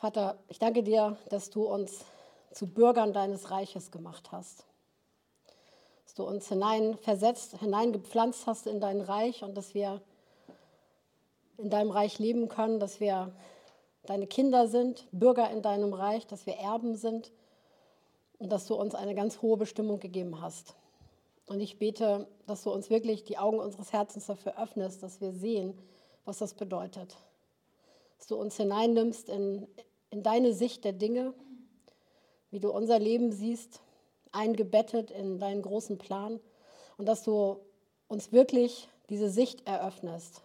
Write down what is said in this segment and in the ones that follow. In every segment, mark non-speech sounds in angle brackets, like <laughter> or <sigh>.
Vater, ich danke dir, dass du uns zu Bürgern deines Reiches gemacht hast. Dass du uns hineinversetzt, hineingepflanzt hast in dein Reich und dass wir in deinem Reich leben können, dass wir deine Kinder sind, Bürger in deinem Reich, dass wir Erben sind und dass du uns eine ganz hohe Bestimmung gegeben hast. Und ich bete, dass du uns wirklich die Augen unseres Herzens dafür öffnest, dass wir sehen, was das bedeutet. Dass du uns hineinnimmst in, in deine Sicht der Dinge, wie du unser Leben siehst, eingebettet in deinen großen Plan und dass du uns wirklich diese Sicht eröffnest,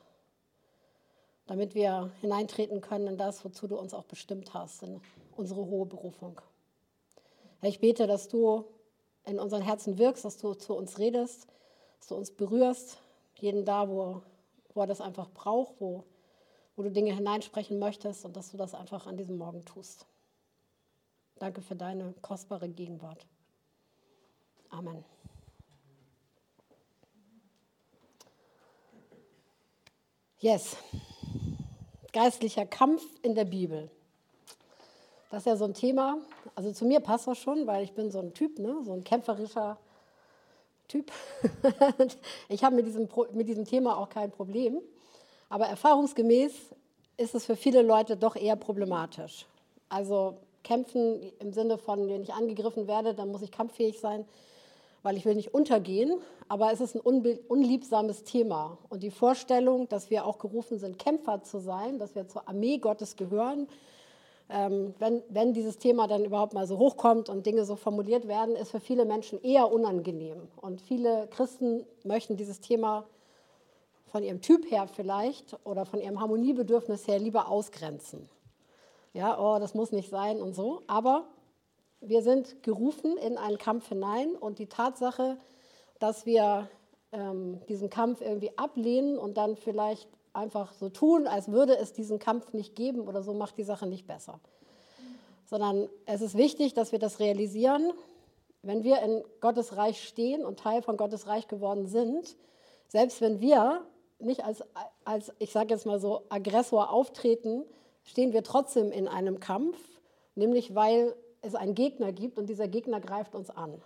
damit wir hineintreten können in das, wozu du uns auch bestimmt hast, in unsere hohe Berufung. Herr, ich bete, dass du in unseren Herzen wirkst, dass du zu uns redest, dass du uns berührst, jeden da, wo, wo er das einfach braucht, wo, wo du Dinge hineinsprechen möchtest und dass du das einfach an diesem Morgen tust. Danke für deine kostbare Gegenwart. Amen. Yes. Geistlicher Kampf in der Bibel. Das ist ja so ein Thema. Also zu mir passt das schon, weil ich bin so ein Typ, ne? so ein kämpferischer Typ. <laughs> ich habe mit diesem, mit diesem Thema auch kein Problem. Aber erfahrungsgemäß ist es für viele Leute doch eher problematisch. Also kämpfen im Sinne von, wenn ich angegriffen werde, dann muss ich kampffähig sein, weil ich will nicht untergehen. Aber es ist ein unliebsames Thema. Und die Vorstellung, dass wir auch gerufen sind, Kämpfer zu sein, dass wir zur Armee Gottes gehören, ähm, wenn, wenn dieses Thema dann überhaupt mal so hochkommt und Dinge so formuliert werden, ist für viele Menschen eher unangenehm. Und viele Christen möchten dieses Thema von ihrem Typ her vielleicht oder von ihrem Harmoniebedürfnis her lieber ausgrenzen. Ja, oh, das muss nicht sein und so. Aber wir sind gerufen in einen Kampf hinein und die Tatsache, dass wir ähm, diesen Kampf irgendwie ablehnen und dann vielleicht einfach so tun, als würde es diesen Kampf nicht geben oder so, macht die Sache nicht besser. Sondern es ist wichtig, dass wir das realisieren, wenn wir in Gottes Reich stehen und Teil von Gottes Reich geworden sind, selbst wenn wir nicht als, als ich sage jetzt mal so, Aggressor auftreten, stehen wir trotzdem in einem Kampf, nämlich weil es einen Gegner gibt und dieser Gegner greift uns an.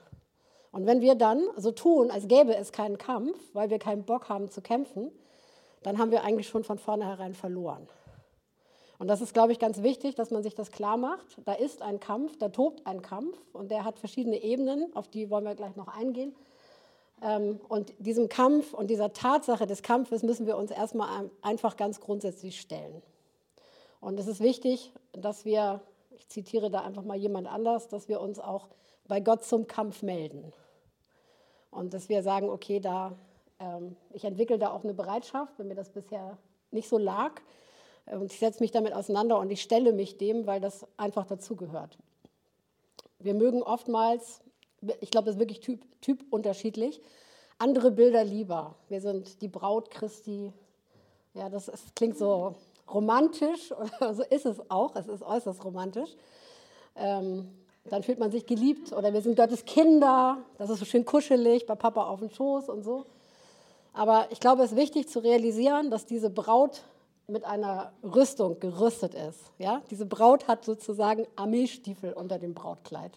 Und wenn wir dann so tun, als gäbe es keinen Kampf, weil wir keinen Bock haben zu kämpfen, dann haben wir eigentlich schon von vornherein verloren. Und das ist, glaube ich, ganz wichtig, dass man sich das klar macht. Da ist ein Kampf, da tobt ein Kampf und der hat verschiedene Ebenen, auf die wollen wir gleich noch eingehen. Ähm, und diesem Kampf und dieser Tatsache des Kampfes müssen wir uns erstmal einfach ganz grundsätzlich stellen. Und es ist wichtig, dass wir, ich zitiere da einfach mal jemand anders, dass wir uns auch bei Gott zum Kampf melden. Und dass wir sagen, okay, da ähm, ich entwickle da auch eine Bereitschaft, wenn mir das bisher nicht so lag. Und ich setze mich damit auseinander und ich stelle mich dem, weil das einfach dazugehört. Wir mögen oftmals, ich glaube, das ist wirklich typ, typ unterschiedlich, andere Bilder lieber. Wir sind die Braut Christi. Ja, das ist, klingt so romantisch, <laughs> so ist es auch. Es ist äußerst romantisch. Ähm, dann fühlt man sich geliebt oder wir sind Gottes Kinder. Das ist so schön kuschelig bei Papa auf dem Schoß und so. Aber ich glaube, es ist wichtig zu realisieren, dass diese Braut mit einer Rüstung gerüstet ist. Ja? Diese Braut hat sozusagen Armeestiefel unter dem Brautkleid.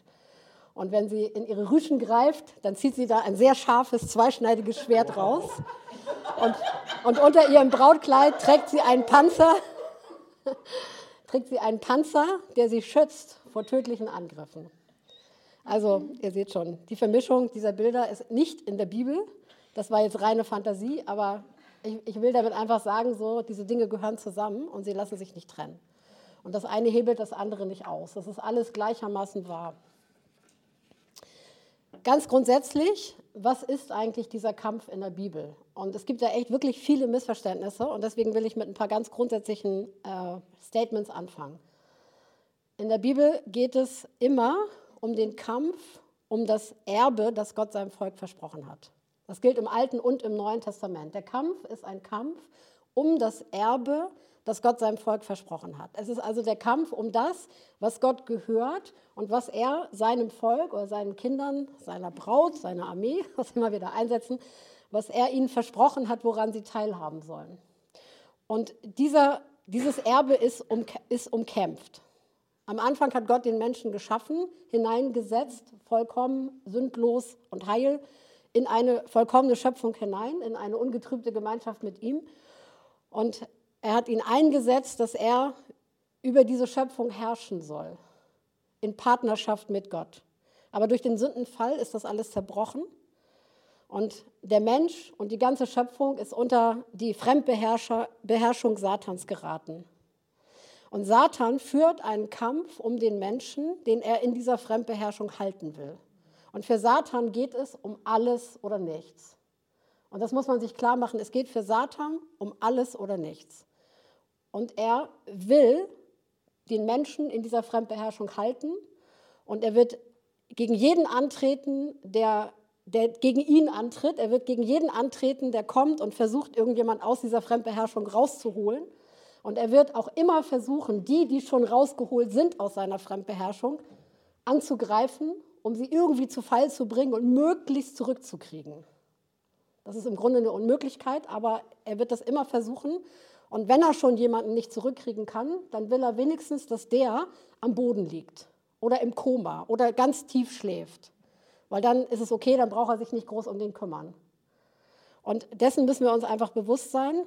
Und wenn sie in ihre Rüschen greift, dann zieht sie da ein sehr scharfes, zweischneidiges Schwert raus. Und, und unter ihrem Brautkleid trägt sie einen Panzer, <laughs> trägt sie einen Panzer, der sie schützt vor tödlichen Angriffen. Also, ihr seht schon, die Vermischung dieser Bilder ist nicht in der Bibel, das war jetzt reine Fantasie, aber ich, ich will damit einfach sagen, so, diese Dinge gehören zusammen und sie lassen sich nicht trennen. Und das eine hebelt das andere nicht aus. Das ist alles gleichermaßen wahr. Ganz grundsätzlich, was ist eigentlich dieser Kampf in der Bibel? Und es gibt ja echt wirklich viele Missverständnisse und deswegen will ich mit ein paar ganz grundsätzlichen äh, Statements anfangen. In der Bibel geht es immer um den Kampf um das Erbe, das Gott seinem Volk versprochen hat. Das gilt im Alten und im Neuen Testament. Der Kampf ist ein Kampf um das Erbe, das Gott seinem Volk versprochen hat. Es ist also der Kampf um das, was Gott gehört und was er seinem Volk oder seinen Kindern, seiner Braut, seiner Armee, <laughs> was immer wieder einsetzen, was er ihnen versprochen hat, woran sie teilhaben sollen. Und dieser, dieses Erbe ist, um, ist umkämpft. Am Anfang hat Gott den Menschen geschaffen, hineingesetzt, vollkommen, sündlos und heil, in eine vollkommene Schöpfung hinein, in eine ungetrübte Gemeinschaft mit ihm. Und er hat ihn eingesetzt, dass er über diese Schöpfung herrschen soll, in Partnerschaft mit Gott. Aber durch den Sündenfall ist das alles zerbrochen. Und der Mensch und die ganze Schöpfung ist unter die Fremdbeherrschung Satans geraten. Und Satan führt einen Kampf um den Menschen, den er in dieser Fremdbeherrschung halten will. Und für Satan geht es um alles oder nichts. Und das muss man sich klar machen. Es geht für Satan um alles oder nichts. Und er will den Menschen in dieser Fremdbeherrschung halten. Und er wird gegen jeden antreten, der, der gegen ihn antritt. Er wird gegen jeden antreten, der kommt und versucht, irgendjemand aus dieser Fremdbeherrschung rauszuholen. Und er wird auch immer versuchen, die, die schon rausgeholt sind aus seiner Fremdbeherrschung, anzugreifen, um sie irgendwie zu Fall zu bringen und möglichst zurückzukriegen. Das ist im Grunde eine Unmöglichkeit, aber er wird das immer versuchen. Und wenn er schon jemanden nicht zurückkriegen kann, dann will er wenigstens, dass der am Boden liegt oder im Koma oder ganz tief schläft. Weil dann ist es okay, dann braucht er sich nicht groß um den kümmern. Und dessen müssen wir uns einfach bewusst sein.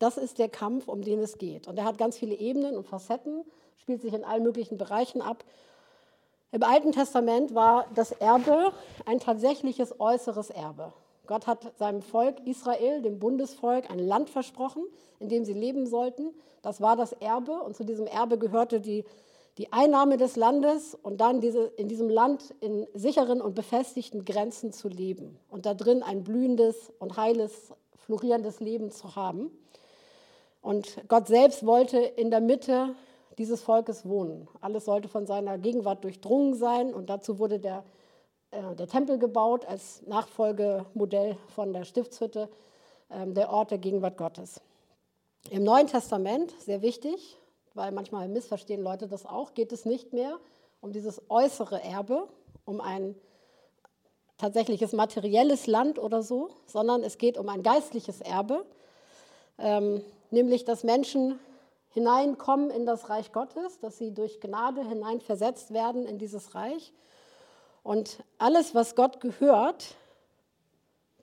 Das ist der Kampf, um den es geht. Und er hat ganz viele Ebenen und Facetten, spielt sich in allen möglichen Bereichen ab. Im Alten Testament war das Erbe ein tatsächliches äußeres Erbe. Gott hat seinem Volk Israel, dem Bundesvolk, ein Land versprochen, in dem sie leben sollten. Das war das Erbe und zu diesem Erbe gehörte die, die Einnahme des Landes und dann diese, in diesem Land in sicheren und befestigten Grenzen zu leben und da drin ein blühendes und heiles, florierendes Leben zu haben. Und Gott selbst wollte in der Mitte dieses Volkes wohnen. Alles sollte von seiner Gegenwart durchdrungen sein und dazu wurde der äh, der Tempel gebaut als Nachfolgemodell von der Stiftshütte, ähm, der Ort der Gegenwart Gottes. Im Neuen Testament, sehr wichtig, weil manchmal missverstehen Leute das auch, geht es nicht mehr um dieses äußere Erbe, um ein tatsächliches materielles Land oder so, sondern es geht um ein geistliches Erbe, ähm, nämlich dass Menschen hineinkommen in das Reich Gottes, dass sie durch Gnade hineinversetzt werden in dieses Reich und alles, was Gott gehört,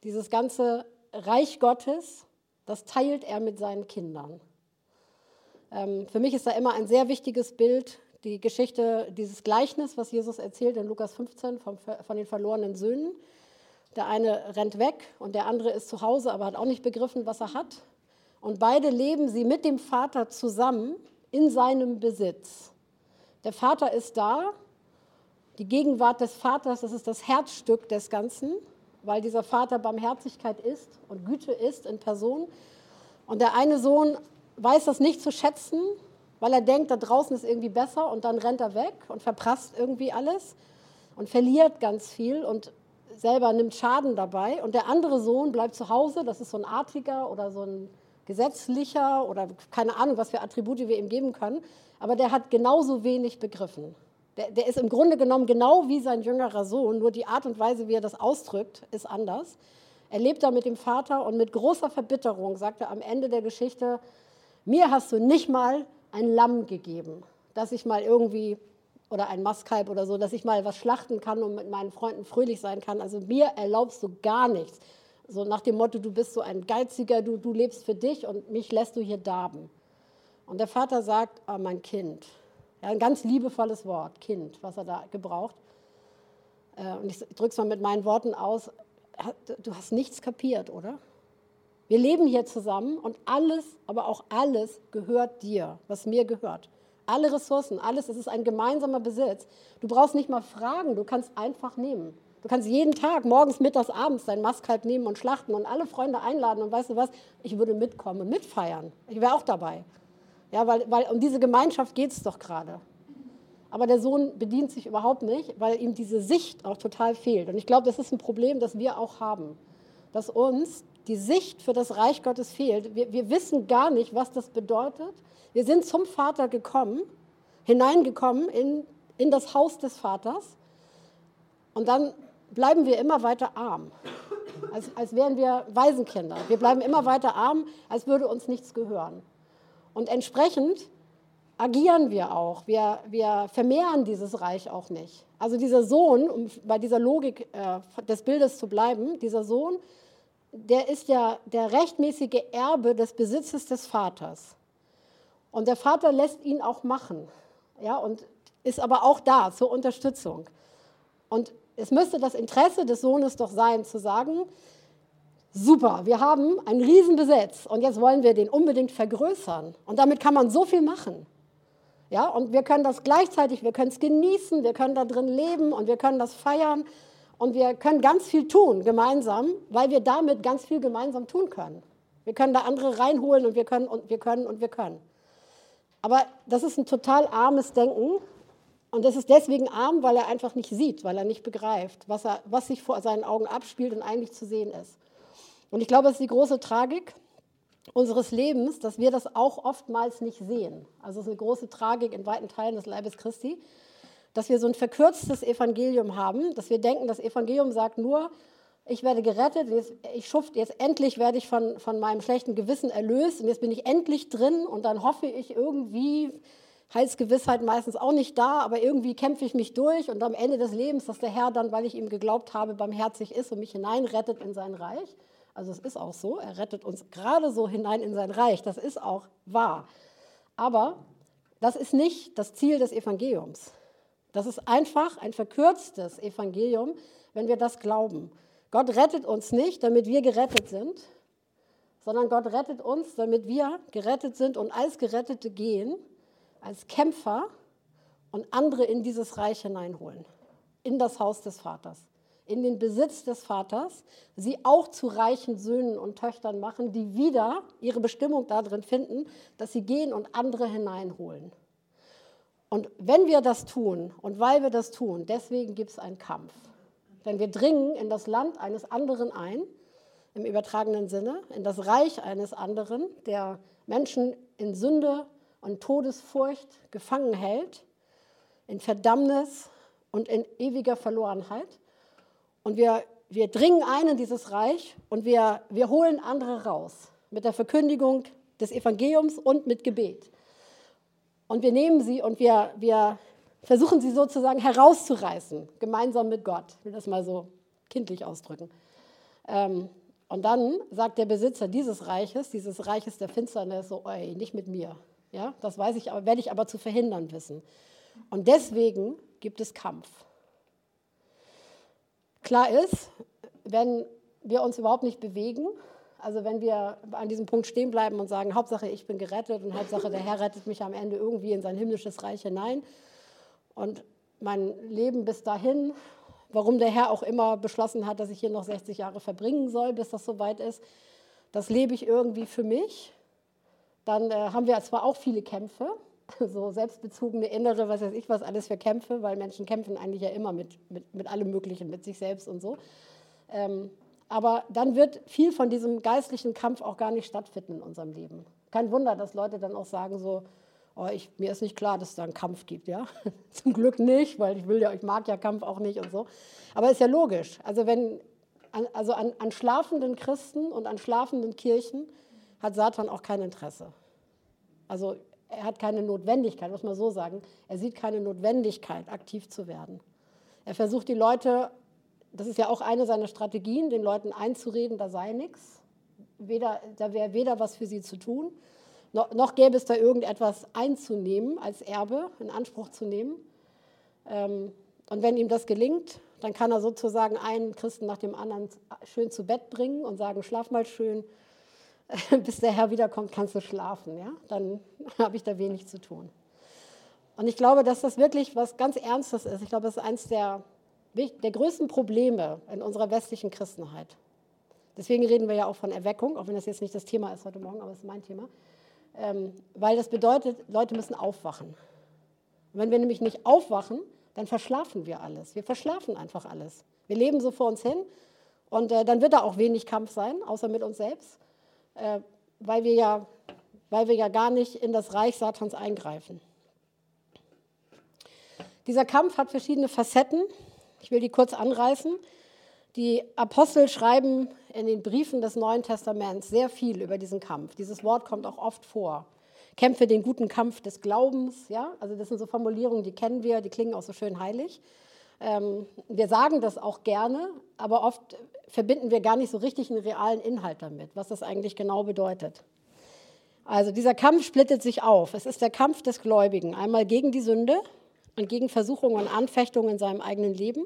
dieses ganze Reich Gottes, das teilt er mit seinen Kindern. Ähm, für mich ist da immer ein sehr wichtiges Bild die Geschichte, dieses Gleichnis, was Jesus erzählt in Lukas 15 vom, von den verlorenen Söhnen. Der eine rennt weg und der andere ist zu Hause, aber hat auch nicht begriffen, was er hat. Und beide leben sie mit dem Vater zusammen in seinem Besitz. Der Vater ist da die Gegenwart des Vaters, das ist das Herzstück des Ganzen, weil dieser Vater Barmherzigkeit ist und Güte ist in Person. Und der eine Sohn weiß das nicht zu schätzen, weil er denkt, da draußen ist irgendwie besser und dann rennt er weg und verprasst irgendwie alles und verliert ganz viel und selber nimmt Schaden dabei. Und der andere Sohn bleibt zu Hause, das ist so ein Artiger oder so ein gesetzlicher oder keine Ahnung, was für Attribute wir ihm geben können, aber der hat genauso wenig begriffen. Der, der, ist im Grunde genommen genau wie sein jüngerer Sohn, nur die Art und Weise, wie er das ausdrückt, ist anders. Er lebt da mit dem Vater und mit großer Verbitterung sagt er am Ende der Geschichte, mir hast du nicht mal ein Lamm gegeben, dass ich mal irgendwie, oder ein Mastkalb oder so, dass ich mal was schlachten kann und mit meinen Freunden fröhlich sein kann. Also mir erlaubst du gar nichts. So nach dem Motto, du bist so ein Geiziger, du, du lebst für dich und mich lässt du hier darben. Und der Vater sagt, oh, mein Kind, ja, ein ganz liebevolles Wort, Kind, was er da gebraucht. Äh, und ich drücke es mal mit meinen Worten aus. Du hast nichts kapiert, oder? Wir leben hier zusammen und alles, aber auch alles gehört dir, was mir gehört. Alle Ressourcen, alles, es ist ein gemeinsamer Besitz. Du brauchst nicht mal fragen, du kannst einfach nehmen. Du kannst jeden Tag, morgens, mittags, abends dein Mastkalb nehmen und schlachten und alle Freunde einladen und weißt du was, ich würde mitkommen und mitfeiern. Ich wäre auch dabei. Ja, weil, weil um diese Gemeinschaft geht es doch gerade. Aber der Sohn bedient sich überhaupt nicht, weil ihm diese Sicht auch total fehlt. Und ich glaube, das ist ein Problem, das wir auch haben. Dass uns die Sicht für das Reich Gottes fehlt. Wir, wir wissen gar nicht, was das bedeutet. Wir sind zum Vater gekommen, hineingekommen in, in das Haus des Vaters. Und dann bleiben wir immer weiter arm. Als, als wären wir Waisenkinder. Wir bleiben immer weiter arm, als würde uns nichts gehören. Und entsprechend agieren wir auch. Wir, wir vermehren dieses Reich auch nicht. Also dieser Sohn, um bei dieser Logik äh, des Bildes zu bleiben, dieser Sohn, der ist ja der rechtmäßige Erbe des Besitzes des Vaters. Und der Vater lässt ihn auch machen. Ja, und ist aber auch da zur Unterstützung. Und es müsste das Interesse des Sohnes doch sein, zu sagen, super, wir haben ein Riesenbesitz und jetzt wollen wir den unbedingt vergrößern. Und damit kann man so viel machen. Ja, und wir können das gleichzeitig, wir können es genießen, wir können da drin leben und wir können das feiern und wir können ganz viel tun gemeinsam, weil wir damit ganz viel gemeinsam tun können. Wir können da andere reinholen und wir können und wir können und wir können. Aber das ist ein total armes Denken und das ist deswegen arm, weil er einfach nicht sieht, weil er nicht begreift, was, er, was sich vor seinen Augen abspielt und eigentlich zu sehen ist. Und ich glaube, es ist die große Tragik, unseres Lebens, dass wir das auch oftmals nicht sehen. Also es ist eine große Tragik in weiten Teilen des Leibes Christi, dass wir so ein verkürztes Evangelium haben, dass wir denken, das Evangelium sagt nur, ich werde gerettet, ich schuft, jetzt endlich werde ich von, von meinem schlechten Gewissen erlöst und jetzt bin ich endlich drin und dann hoffe ich irgendwie, Heilsgewissheit meistens auch nicht da, aber irgendwie kämpfe ich mich durch und am Ende des Lebens, dass der Herr dann, weil ich ihm geglaubt habe, barmherzig ist und mich hineinrettet in sein Reich. Also es ist auch so, er rettet uns gerade so hinein in sein Reich. Das ist auch wahr. Aber das ist nicht das Ziel des Evangeliums. Das ist einfach ein verkürztes Evangelium, wenn wir das glauben. Gott rettet uns nicht, damit wir gerettet sind, sondern Gott rettet uns, damit wir gerettet sind und als Gerettete gehen, als Kämpfer und andere in dieses Reich hineinholen, in das Haus des Vaters in den Besitz des Vaters, sie auch zu reichen Söhnen und Töchtern machen, die wieder ihre Bestimmung darin finden, dass sie gehen und andere hineinholen. Und wenn wir das tun und weil wir das tun, deswegen gibt es einen Kampf. Denn wir dringen in das Land eines anderen ein, im übertragenen Sinne, in das Reich eines anderen, der Menschen in Sünde und Todesfurcht gefangen hält, in Verdammnis und in ewiger Verlorenheit. Und wir, wir dringen ein in dieses Reich und wir, wir holen andere raus mit der Verkündigung des Evangeliums und mit Gebet. Und wir nehmen sie und wir, wir versuchen sie sozusagen herauszureißen, gemeinsam mit Gott. Ich will das mal so kindlich ausdrücken. Ähm, und dann sagt der Besitzer dieses Reiches, dieses Reiches der Finsternis, so, ey, nicht mit mir. Ja, das weiß ich, werde ich aber zu verhindern wissen. Und deswegen gibt es Kampf. Klar ist, wenn wir uns überhaupt nicht bewegen, also wenn wir an diesem Punkt stehen bleiben und sagen, Hauptsache ich bin gerettet und Hauptsache der Herr rettet mich am Ende irgendwie in sein himmlisches Reich hinein und mein Leben bis dahin, warum der Herr auch immer beschlossen hat, dass ich hier noch 60 Jahre verbringen soll, bis das soweit ist, das lebe ich irgendwie für mich. Dann äh, haben wir zwar auch viele Kämpfe, <laughs> so selbstbezogene innere, was weiß ich, was alles für Kämpfe, weil Menschen kämpfen eigentlich ja immer mit, mit, mit allem Möglichen, mit sich selbst und so. Ähm, aber dann wird viel von diesem geistlichen Kampf auch gar nicht stattfinden in unserem Leben. Kein Wunder, dass Leute dann auch sagen so, oh, ich, mir ist nicht klar, dass es da einen Kampf gibt, ja. <laughs> Zum Glück nicht, weil ich will ja, ich mag ja Kampf auch nicht und so. Aber ist ja logisch. Also wenn, also an, an schlafenden Christen und an schlafenden Kirchen hat Satan auch kein Interesse. Also er hat keine Notwendigkeit, muss man so sagen, er sieht keine Notwendigkeit, aktiv zu werden. Er versucht die Leute, das ist ja auch eine seiner Strategien, den Leuten einzureden, da sei nichts, weder, da wäre weder was für sie zu tun, noch, noch, gäbe es da irgendetwas einzunehmen, als Erbe in Anspruch zu nehmen. Ähm, und wenn ihm das gelingt, dann kann er sozusagen einen Christen nach dem anderen schön zu Bett bringen und sagen, schlaf mal schön, <laughs> bis der Herr wiederkommt, kannst du schlafen. Ja? Dann <laughs> habe ich da wenig zu tun. Und ich glaube, dass das wirklich was ganz Ernstes ist. Ich glaube, das ist eines der, der größten Probleme in unserer westlichen Christenheit. Deswegen reden wir ja auch von Erweckung, auch wenn das jetzt nicht das Thema ist heute Morgen, aber es ist mein Thema. Ähm, weil das bedeutet, Leute müssen aufwachen. Und wenn wir nämlich nicht aufwachen, dann verschlafen wir alles. Wir verschlafen einfach alles. Wir leben so vor uns hin und äh, dann wird da auch wenig Kampf sein, außer mit uns selbst äh, weil, wir ja, weil wir ja gar nicht in das Reich Satans eingreifen. Dieser Kampf hat verschiedene Facetten. Ich will die kurz anreißen. Die Apostel schreiben in den Briefen des Neuen Testaments sehr viel über diesen Kampf. Dieses Wort kommt auch oft vor. kämpfe den guten Kampf des Glaubens. Ja? Also das sind so Formulierungen, die kennen wir, die klingen auch so schön heilig. Ähm, wir sagen das auch gerne, aber oft verbinden wir gar nicht so richtig einen realen Inhalt damit, was das eigentlich genau bedeutet. Also dieser Kampf splittet sich auf. Es ist der Kampf des Gläubigen, einmal gegen die Sünde und gegen Versuchungen und Anfechtungen in seinem eigenen Leben.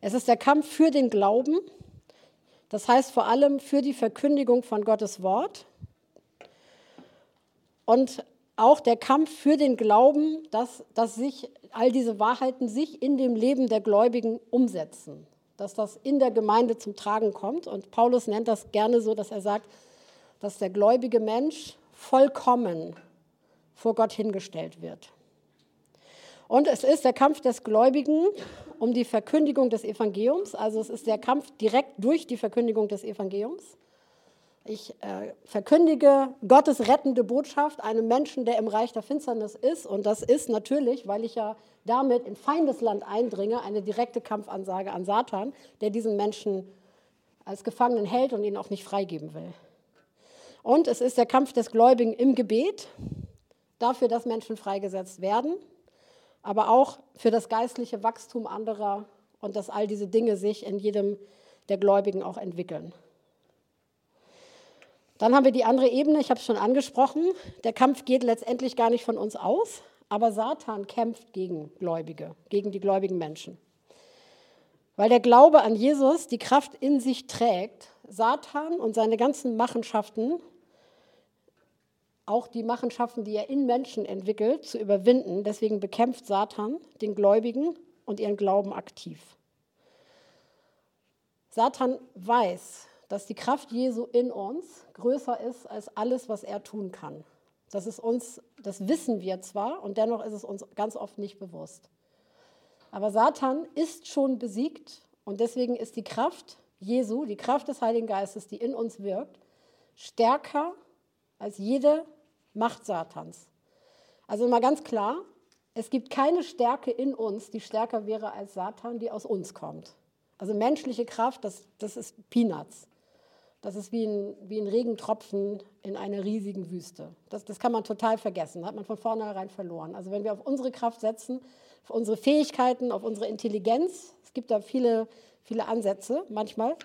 Es ist der Kampf für den Glauben, das heißt vor allem für die Verkündigung von Gottes Wort und auch der Kampf für den Glauben, dass, dass sich all diese Wahrheiten sich in dem Leben der Gläubigen umsetzen, dass das in der Gemeinde zum Tragen kommt. Und Paulus nennt das gerne so, dass er sagt, dass der gläubige Mensch vollkommen vor Gott hingestellt wird. Und es ist der Kampf des Gläubigen um die Verkündigung des Evangeliums. Also es ist der Kampf direkt durch die Verkündigung des Evangeliums. Ich äh, verkündige Gottes rettende Botschaft einem Menschen, der im Reich der Finsternis ist. Und das ist natürlich, weil ich ja damit in Feindesland eindringe, eine direkte Kampfansage an Satan, der diesen Menschen als Gefangenen hält und ihn auch nicht freigeben will. Und es ist der Kampf des Gläubigen im Gebet, dafür, dass Menschen freigesetzt werden, aber auch für das geistliche Wachstum anderer und dass all diese Dinge sich in jedem der Gläubigen auch entwickeln. Dann haben wir die andere Ebene, ich habe es schon angesprochen. Der Kampf geht letztendlich gar nicht von uns aus, aber Satan kämpft gegen Gläubige, gegen die gläubigen Menschen. Weil der Glaube an Jesus die Kraft in sich trägt, Satan und seine ganzen Machenschaften, auch die Machenschaften, die er in Menschen entwickelt, zu überwinden. Deswegen bekämpft Satan den Gläubigen und ihren Glauben aktiv. Satan weiß, dass die Kraft Jesu in uns größer ist als alles, was er tun kann. Das ist uns, das wissen wir zwar und dennoch ist es uns ganz oft nicht bewusst. Aber Satan ist schon besiegt und deswegen ist die Kraft Jesu, die Kraft des Heiligen Geistes, die in uns wirkt, stärker als jede Macht Satans. Also mal ganz klar, es gibt keine Stärke in uns, die stärker wäre als Satan, die aus uns kommt. Also menschliche Kraft, das, das ist Peanuts. Das ist wie ein, wie ein Regentropfen in einer riesigen Wüste. Das, das kann man total vergessen, hat man von vornherein verloren. Also wenn wir auf unsere Kraft setzen, auf unsere Fähigkeiten, auf unsere Intelligenz, es gibt da viele, viele Ansätze manchmal, äh,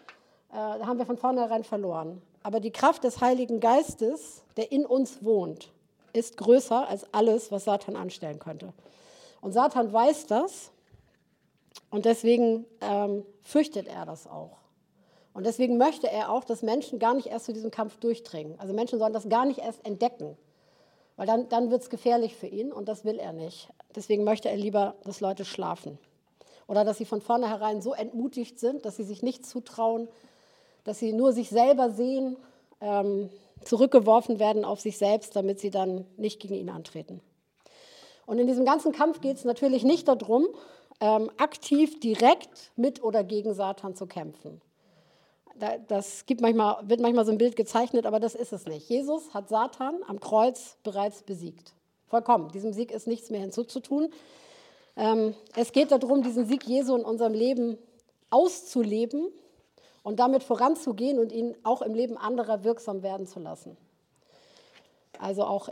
da haben wir von vornherein verloren. Aber die Kraft des Heiligen Geistes, der in uns wohnt, ist größer als alles, was Satan anstellen könnte. Und Satan weiß das und deswegen ähm, fürchtet er das auch. Und deswegen möchte er auch, dass Menschen gar nicht erst zu diesem Kampf durchdringen. Also Menschen sollen das gar nicht erst entdecken, weil dann, dann wird es gefährlich für ihn und das will er nicht. Deswegen möchte er lieber, dass Leute schlafen. Oder dass sie von vornherein so entmutigt sind, dass sie sich nicht zutrauen, dass sie nur sich selber sehen, ähm, zurückgeworfen werden auf sich selbst, damit sie dann nicht gegen ihn antreten. Und in diesem ganzen Kampf geht es natürlich nicht darum, ähm, aktiv direkt mit oder gegen Satan zu kämpfen das gibt manchmal, wird manchmal so ein Bild gezeichnet, aber das ist es nicht. Jesus hat Satan am Kreuz bereits besiegt. Vollkommen. Diesem Sieg ist nichts mehr hinzuzutun. Ähm, es geht darum, diesen Sieg Jesu in unserem Leben auszuleben und damit voranzugehen und ihn auch im Leben anderer wirksam werden zu lassen. Also auch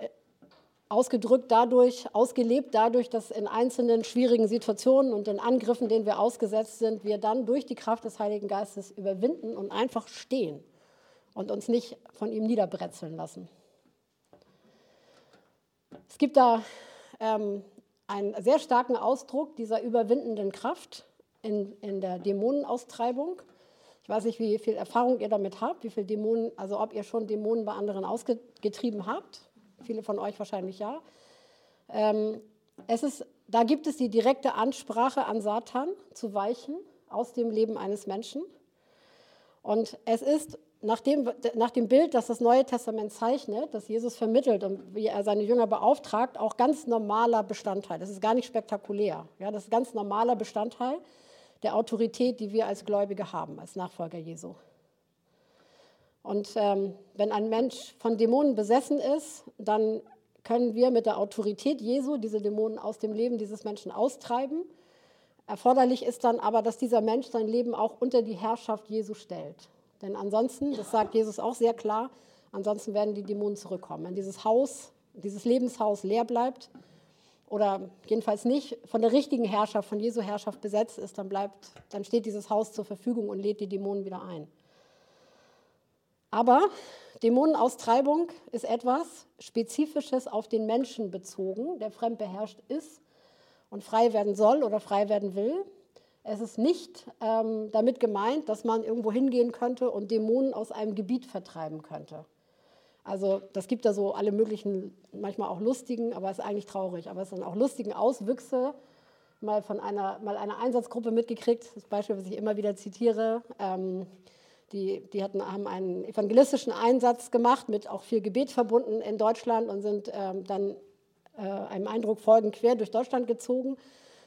ausgedrückt dadurch, ausgelebt dadurch, dass in einzelnen schwierigen Situationen und den Angriffen, denen wir ausgesetzt sind, wir dann durch die Kraft des Heiligen Geistes überwinden und einfach stehen und uns nicht von ihm niederbretzeln lassen. Es gibt da ähm, einen sehr starken Ausdruck dieser überwindenden Kraft in, in der Dämonenaustreibung. Ich weiß nicht, wie viel Erfahrung ihr damit habt, wie viele Dämonen, also ob ihr schon Dämonen bei anderen ausgetrieben habt viele von euch wahrscheinlich ja. Ähm, es ist, da gibt es die direkte Ansprache an Satan zu weichen aus dem Leben eines Menschen. Und es ist nach dem, nach dem Bild, das das Neue Testament zeichnet, das Jesus vermittelt und wie er seine Jünger beauftragt, auch ganz normaler Bestandteil. Das ist gar nicht spektakulär. Ja, das ist ganz normaler Bestandteil der Autorität, die wir als Gläubige haben, als Nachfolger Jesu. Und ähm, wenn ein Mensch von Dämonen besessen ist, dann können wir mit der Autorität Jesu diese Dämonen aus dem Leben dieses Menschen austreiben. Erforderlich ist dann aber, dass dieser Mensch sein Leben auch unter die Herrschaft Jesu stellt. Denn ansonsten, das sagt Jesus auch sehr klar, ansonsten werden die Dämonen zurückkommen. In dieses Haus dieses Lebenshaus leer bleibt oder jedenfalls nicht von der richtigen Herrschaft, von Jesu Herrschaft besetzt ist, dann bleibt, dann steht dieses Haus zur Verfügung und lädt die Dämonen wieder ein. Aber Dämonenaustreibung ist etwas Spezifisches auf den Menschen bezogen, der fremd beherrscht ist und frei werden soll oder frei werden will. Es ist nicht ähm, damit gemeint, dass man irgendwo hingehen könnte und Dämonen aus einem Gebiet vertreiben könnte. Also das gibt da so alle möglichen, manchmal auch lustigen, aber es ist eigentlich traurig, aber es sind auch lustigen Auswüchse. Mal von einer, mal einer Einsatzgruppe mitgekriegt, das Beispiel, was ich immer wieder zitiere. Ähm, die, die hatten, haben einen evangelistischen Einsatz gemacht, mit auch viel Gebet verbunden in Deutschland und sind ähm, dann äh, einem Eindruck folgend quer durch Deutschland gezogen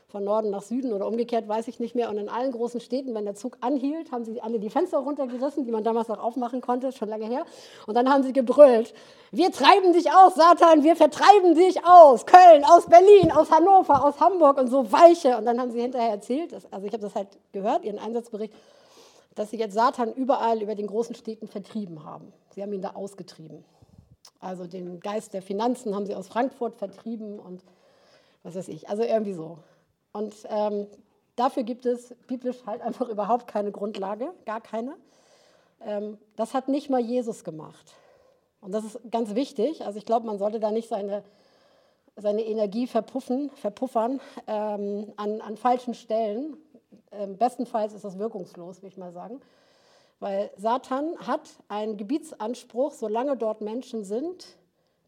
von Norden nach Süden oder umgekehrt, weiß ich nicht mehr. Und in allen großen Städten, wenn der Zug anhielt, haben sie alle die Fenster runtergerissen, die man damals noch aufmachen konnte, schon lange her. Und dann haben sie gebrüllt, wir treiben dich aus, Satan, wir vertreiben dich aus. Köln, aus Berlin, aus Hannover, aus Hamburg und so weiche. Und dann haben sie hinterher erzählt, also ich habe das halt gehört, ihren Einsatzbericht, dass sie jetzt Satan überall über den großen Städten vertrieben haben. Sie haben ihn da ausgetrieben. Also den Geist der Finanzen haben sie aus Frankfurt vertrieben und was weiß ich, also irgendwie so. Und ähm, dafür gibt es biblisch halt einfach <laughs> überhaupt keine Grundlage, gar keine. Ähm, das hat nicht mal Jesus gemacht. Und das ist ganz wichtig. Also ich glaube, man sollte da nicht seine, seine Energie verpuffen, verpuffern ähm, an, an falschen Stellen. Ähm, bestenfalls ist das wirkungslos, würde ich mal sagen. Weil Satan hat einen Gebietsanspruch, solange dort Menschen sind,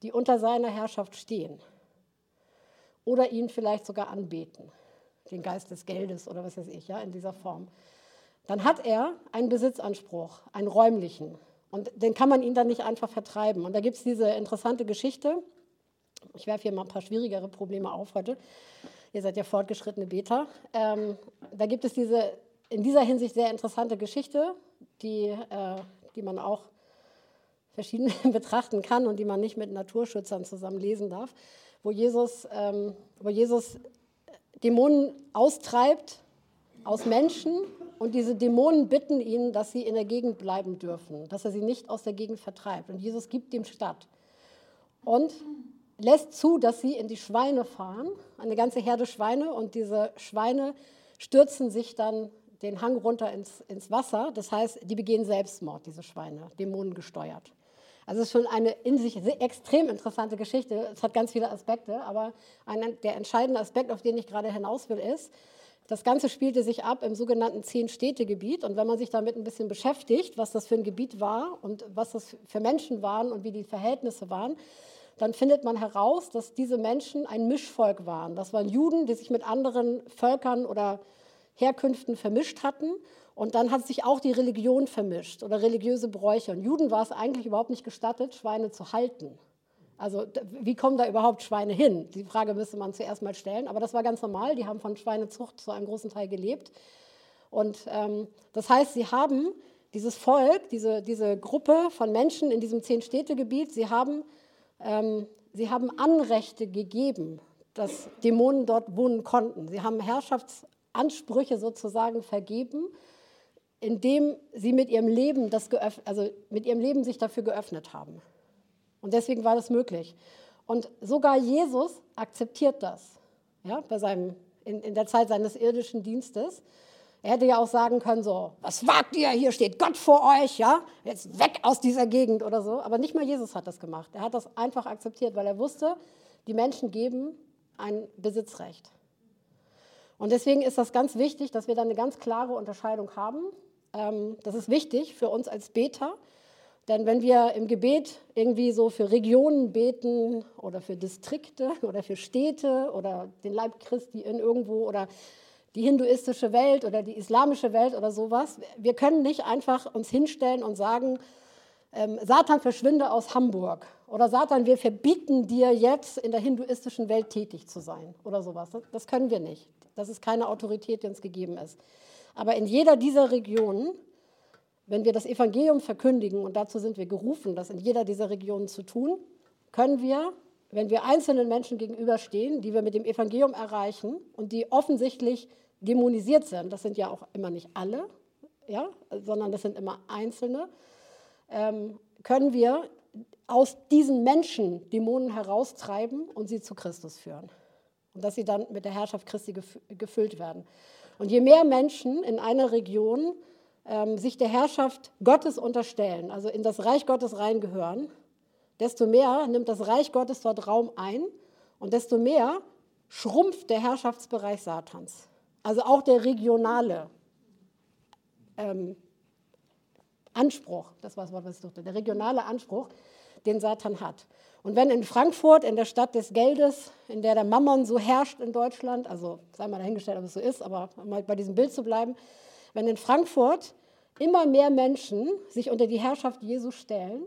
die unter seiner Herrschaft stehen oder ihn vielleicht sogar anbeten den Geist des Geldes oder was weiß ich, ja, in dieser Form, dann hat er einen Besitzanspruch, einen räumlichen. Und den kann man ihn dann nicht einfach vertreiben. Und da gibt es diese interessante Geschichte. Ich werfe hier mal ein paar schwierigere Probleme auf heute. Ihr seid ja fortgeschrittene Beta. Ähm, da gibt es diese in dieser Hinsicht sehr interessante Geschichte, die, äh, die man auch verschieden <laughs> betrachten kann und die man nicht mit Naturschützern zusammen lesen darf, wo Jesus, ähm, wo Jesus Dämonen austreibt aus Menschen und diese Dämonen bitten ihn, dass sie in der Gegend bleiben dürfen, dass er sie nicht aus der Gegend vertreibt. Und Jesus gibt dem statt und lässt zu, dass sie in die Schweine fahren, eine ganze Herde Schweine, und diese Schweine stürzen sich dann den Hang runter ins, ins Wasser. Das heißt, die begehen Selbstmord, diese Schweine, dämonengesteuert. Also es ist schon eine in sich extrem interessante Geschichte. Es hat ganz viele Aspekte, aber ein, der entscheidende Aspekt, auf den ich gerade hinaus will, ist, das Ganze spielte sich ab im sogenannten Zehn-Städte-Gebiet. Und wenn man sich damit ein bisschen beschäftigt, was das für ein Gebiet war und was das für Menschen waren und wie die Verhältnisse waren, dann findet man heraus, dass diese Menschen ein Mischvolk waren. Das waren Juden, die sich mit anderen Völkern oder Herkünften vermischt hatten und dann hat sich auch die Religion vermischt oder religiöse Bräuche. Und Juden war es eigentlich überhaupt nicht gestattet, Schweine zu halten. Also wie kommen da überhaupt Schweine hin? Die Frage müsste man zuerst mal stellen. Aber das war ganz normal. Die haben von Schweinezucht zu einem großen Teil gelebt. Und ähm, das heißt, sie haben dieses Volk, diese, diese Gruppe von Menschen in diesem Zehn-Städte-Gebiet, sie haben, ähm, sie haben Anrechte gegeben, dass Dämonen dort wohnen konnten. Sie haben Herrschaftsansprüche sozusagen vergeben indem sie mit ihrem Leben das also mit ihrem Leben sich dafür geöffnet haben. Und deswegen war das möglich. Und sogar Jesus akzeptiert das, ja, bei seinem, in, in der Zeit seines irdischen Dienstes. Er hätte ja auch sagen können, so, was wagt ihr, hier steht Gott vor euch, ja, jetzt weg aus dieser Gegend oder so. Aber nicht mal Jesus hat das gemacht. Er hat das einfach akzeptiert, weil er wusste, die Menschen geben ein Besitzrecht. Und deswegen ist das ganz wichtig, dass wir da eine ganz klare Unterscheidung haben ähm, das ist wichtig für uns als Beter, denn wenn wir im Gebet irgendwie so für Regionen beten oder für Distrikte <laughs> oder für Städte oder den Leib Christi in irgendwo oder die hinduistische Welt oder die islamische Welt oder sowas, wir können nicht einfach uns hinstellen und sagen, ähm, Satan verschwinde aus Hamburg oder Satan, wir verbieten dir jetzt in der hinduistischen Welt tätig zu sein oder sowas. Das können wir nicht. Das ist keine Autorität, die uns gegeben ist. Aber in jeder dieser Regionen, wenn wir das Evangelium verkündigen, und dazu sind wir gerufen, das in jeder dieser Regionen zu tun, können wir, wenn wir einzelnen Menschen gegenüberstehen, die wir mit dem Evangelium erreichen und die offensichtlich dämonisiert sind, das sind ja auch immer nicht alle, ja, sondern das sind immer Einzelne, ähm, können wir aus diesen Menschen Dämonen heraustreiben und sie zu Christus führen. Und dass sie dann mit der Herrschaft Christi gefüllt werden. Und je mehr Menschen in einer Region ähm, sich der Herrschaft Gottes unterstellen, also in das Reich Gottes reingehören, desto mehr nimmt das Reich Gottes dort Raum ein und desto mehr schrumpft der Herrschaftsbereich Satans. Also auch der regionale ähm, Anspruch, das war das Wort, was ich suchte, der regionale Anspruch, den Satan hat. Und wenn in Frankfurt, in der Stadt des Geldes, in der der Mammon so herrscht in Deutschland, also sei mal dahingestellt, ob es so ist, aber um mal bei diesem Bild zu bleiben, wenn in Frankfurt immer mehr Menschen sich unter die Herrschaft Jesu stellen,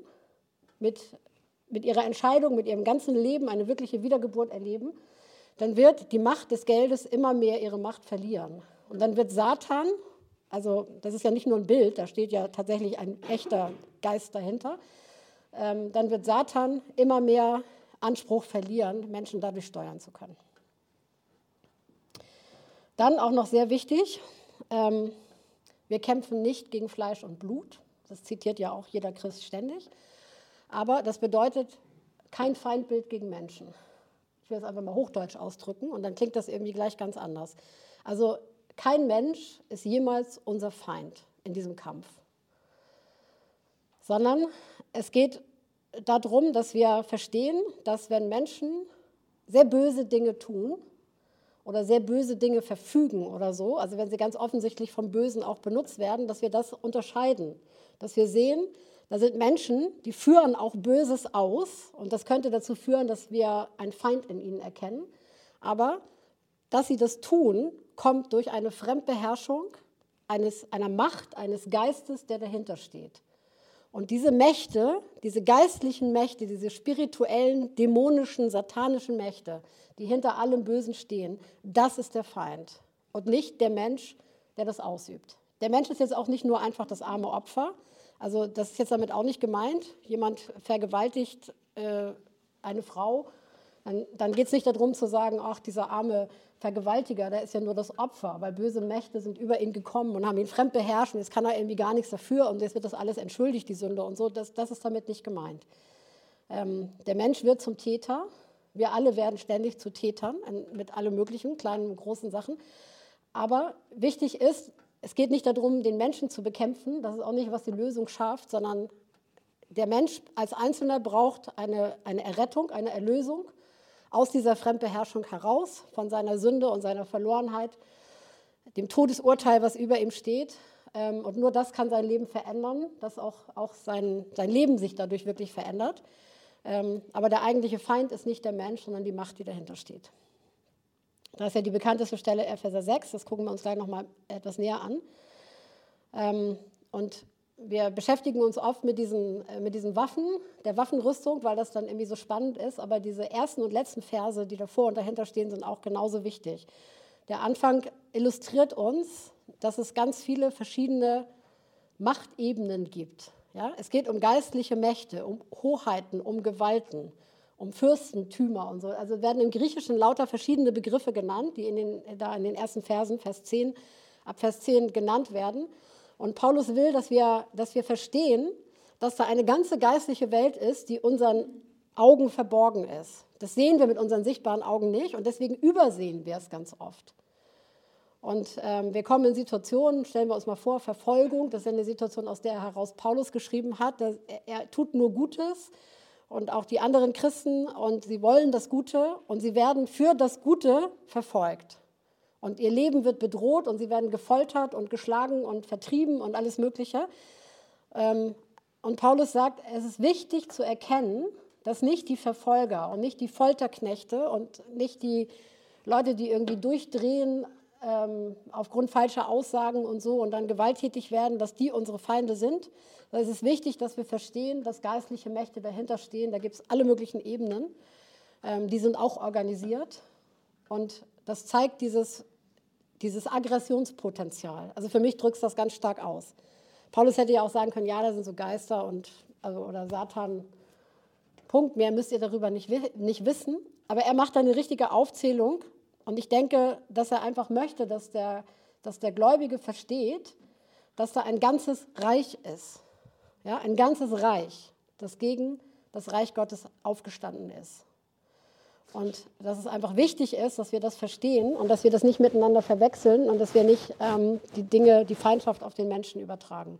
mit, mit ihrer Entscheidung, mit ihrem ganzen Leben eine wirkliche Wiedergeburt erleben, dann wird die Macht des Geldes immer mehr ihre Macht verlieren. Und dann wird Satan, also das ist ja nicht nur ein Bild, da steht ja tatsächlich ein echter Geist dahinter, ähm, dann wird Satan immer mehr Anspruch verlieren, Menschen dadurch steuern zu können. Dann auch noch sehr wichtig, ähm, wir kämpfen nicht gegen Fleisch und Blut. Das zitiert ja auch jeder Christ ständig. Aber das bedeutet kein Feindbild gegen Menschen. Will es einfach mal hochdeutsch ausdrücken und dann klingt das irgendwie gleich ganz anders. Also kein Mensch ist jemals unser Feind in diesem Kampf, sondern es geht darum, dass wir verstehen, dass wenn Menschen sehr böse Dinge tun, oder sehr böse Dinge verfügen oder so, also wenn sie ganz offensichtlich vom Bösen auch benutzt werden, dass wir das unterscheiden, dass wir sehen, da sind Menschen, die führen auch Böses aus und das könnte dazu führen, dass wir einen Feind in ihnen erkennen, aber dass sie das tun, kommt durch eine Fremdbeherrschung eines, einer Macht, eines Geistes, der dahinter steht. Und diese Mächte, diese geistlichen Mächte, diese spirituellen, dämonischen, satanischen Mächte, die hinter allem Bösen stehen, das ist der Feind und nicht der Mensch, der das ausübt. Der Mensch ist jetzt auch nicht nur einfach das arme Opfer. Also das ist jetzt damit auch nicht gemeint. Jemand vergewaltigt äh, eine Frau, dann, dann geht es nicht darum zu sagen, ach, dieser arme Vergewaltiger, der ist ja nur das Opfer, weil böse Mächte sind über ihn gekommen und haben ihn fremd beherrscht. Jetzt kann er irgendwie gar nichts dafür und jetzt wird das alles entschuldigt, die Sünde und so. Das, das ist damit nicht gemeint. Ähm, der Mensch wird zum Täter. Wir alle werden ständig zu Tätern mit allen möglichen kleinen und großen Sachen. Aber wichtig ist, es geht nicht darum, den Menschen zu bekämpfen. Das ist auch nicht, was die Lösung schafft, sondern der Mensch als Einzelner braucht eine, eine Errettung, eine Erlösung aus dieser Fremdbeherrschung heraus, von seiner Sünde und seiner Verlorenheit, dem Todesurteil, was über ihm steht. Ähm, und nur das kann sein Leben verändern, dass auch, auch sein, sein Leben sich dadurch wirklich verändert. Ähm, aber der eigentliche Feind ist nicht der Mensch, sondern die Macht, die dahinter steht. Das ist ja die bekannteste Stelle Epheser 6, das gucken wir uns gleich nochmal etwas näher an. Ähm, und wir beschäftigen uns oft mit diesen, äh, mit diesen Waffen, der Waffenrüstung, weil das dann irgendwie so spannend ist. Aber diese ersten und letzten Verse, die davor und dahinter stehen, sind auch genauso wichtig. Der Anfang illustriert uns, dass es ganz viele verschiedene Machtebenen gibt. Ja? Es geht um geistliche Mächte, um Hoheiten, um Gewalten, um Fürstentümer und so. Also werden im Griechischen lauter verschiedene Begriffe genannt, die in den, da in den ersten Versen, Vers 10, ab Vers 10 genannt werden. Und Paulus will, dass wir, dass wir verstehen, dass da eine ganze geistliche Welt ist, die unseren Augen verborgen ist. Das sehen wir mit unseren sichtbaren Augen nicht und deswegen übersehen wir es ganz oft. Und ähm, wir kommen in Situationen, stellen wir uns mal vor, Verfolgung, das ist eine Situation, aus der heraus Paulus geschrieben hat. Er, er tut nur Gutes und auch die anderen Christen und sie wollen das Gute und sie werden für das Gute verfolgt. Und ihr Leben wird bedroht und sie werden gefoltert und geschlagen und vertrieben und alles Mögliche. Ähm, und Paulus sagt, es ist wichtig zu erkennen, dass nicht die Verfolger und nicht die Folterknechte und nicht die Leute, die irgendwie durchdrehen ähm, aufgrund falscher Aussagen und so und dann gewalttätig werden, dass die unsere Feinde sind. Es ist wichtig, dass wir verstehen, dass geistliche Mächte dahinter stehen. Da gibt es alle möglichen Ebenen. Ähm, die sind auch organisiert. Und das zeigt dieses dieses Aggressionspotenzial. Also für mich drückt es das ganz stark aus. Paulus hätte ja auch sagen können, ja, da sind so Geister und also, oder Satan. Punkt, mehr müsst ihr darüber nicht, nicht wissen. Aber er macht eine richtige Aufzählung und ich denke, dass er einfach möchte, dass der, dass der Gläubige versteht, dass da ein ganzes Reich ist. Ja, ein ganzes Reich, das gegen das Reich Gottes aufgestanden ist. Und dass es einfach wichtig ist, dass wir das verstehen und dass wir das nicht miteinander verwechseln und dass wir nicht ähm, die Dinge, die Feindschaft auf den Menschen übertragen.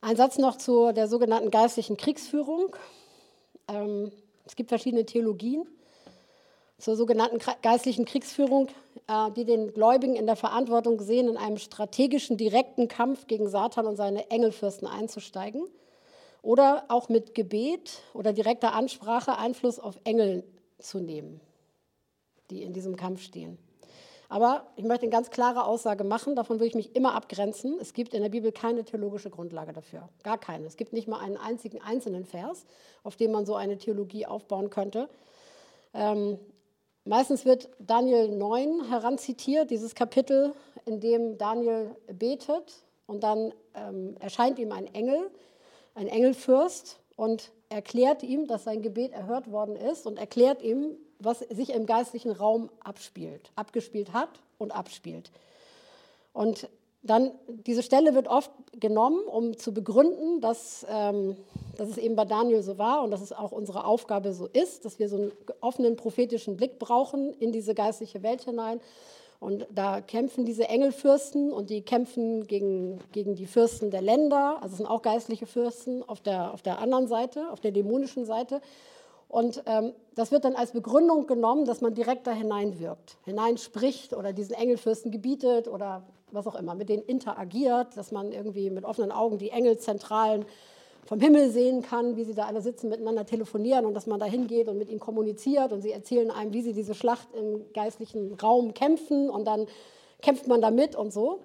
Ein Satz noch zu der sogenannten geistlichen Kriegsführung. Ähm, es gibt verschiedene Theologien zur sogenannten geistlichen Kriegsführung, äh, die den Gläubigen in der Verantwortung sehen, in einem strategischen, direkten Kampf gegen Satan und seine Engelfürsten einzusteigen oder auch mit Gebet oder direkter Ansprache Einfluss auf Engel zu nehmen, die in diesem Kampf stehen. Aber ich möchte eine ganz klare Aussage machen, davon will ich mich immer abgrenzen. Es gibt in der Bibel keine theologische Grundlage dafür, gar keine. Es gibt nicht mal einen einzigen einzelnen Vers, auf dem man so eine Theologie aufbauen könnte. Ähm, meistens wird Daniel 9 heranzitiert, dieses Kapitel, in dem Daniel betet und dann ähm, erscheint ihm ein Engel, ein Engelfürst und erklärt ihm, dass sein Gebet erhört worden ist und erklärt ihm, was sich im geistlichen Raum abspielt, abgespielt hat und abspielt. Und dann, diese Stelle wird oft genommen, um zu begründen, dass, ähm, dass es eben bei Daniel so war und dass es auch unsere Aufgabe so ist, dass wir so einen offenen prophetischen Blick brauchen in diese geistliche Welt hinein. Und da kämpfen diese Engelfürsten und die kämpfen gegen, gegen die Fürsten der Länder, also es sind auch geistliche Fürsten auf der, auf der anderen Seite, auf der dämonischen Seite. Und ähm, das wird dann als Begründung genommen, dass man direkt da hineinwirkt, hineinspricht oder diesen Engelfürsten gebietet oder was auch immer, mit denen interagiert, dass man irgendwie mit offenen Augen die Engelzentralen vom Himmel sehen kann, wie sie da alle sitzen, miteinander telefonieren und dass man da hingeht und mit ihnen kommuniziert und sie erzählen einem, wie sie diese Schlacht im geistlichen Raum kämpfen und dann kämpft man damit und so.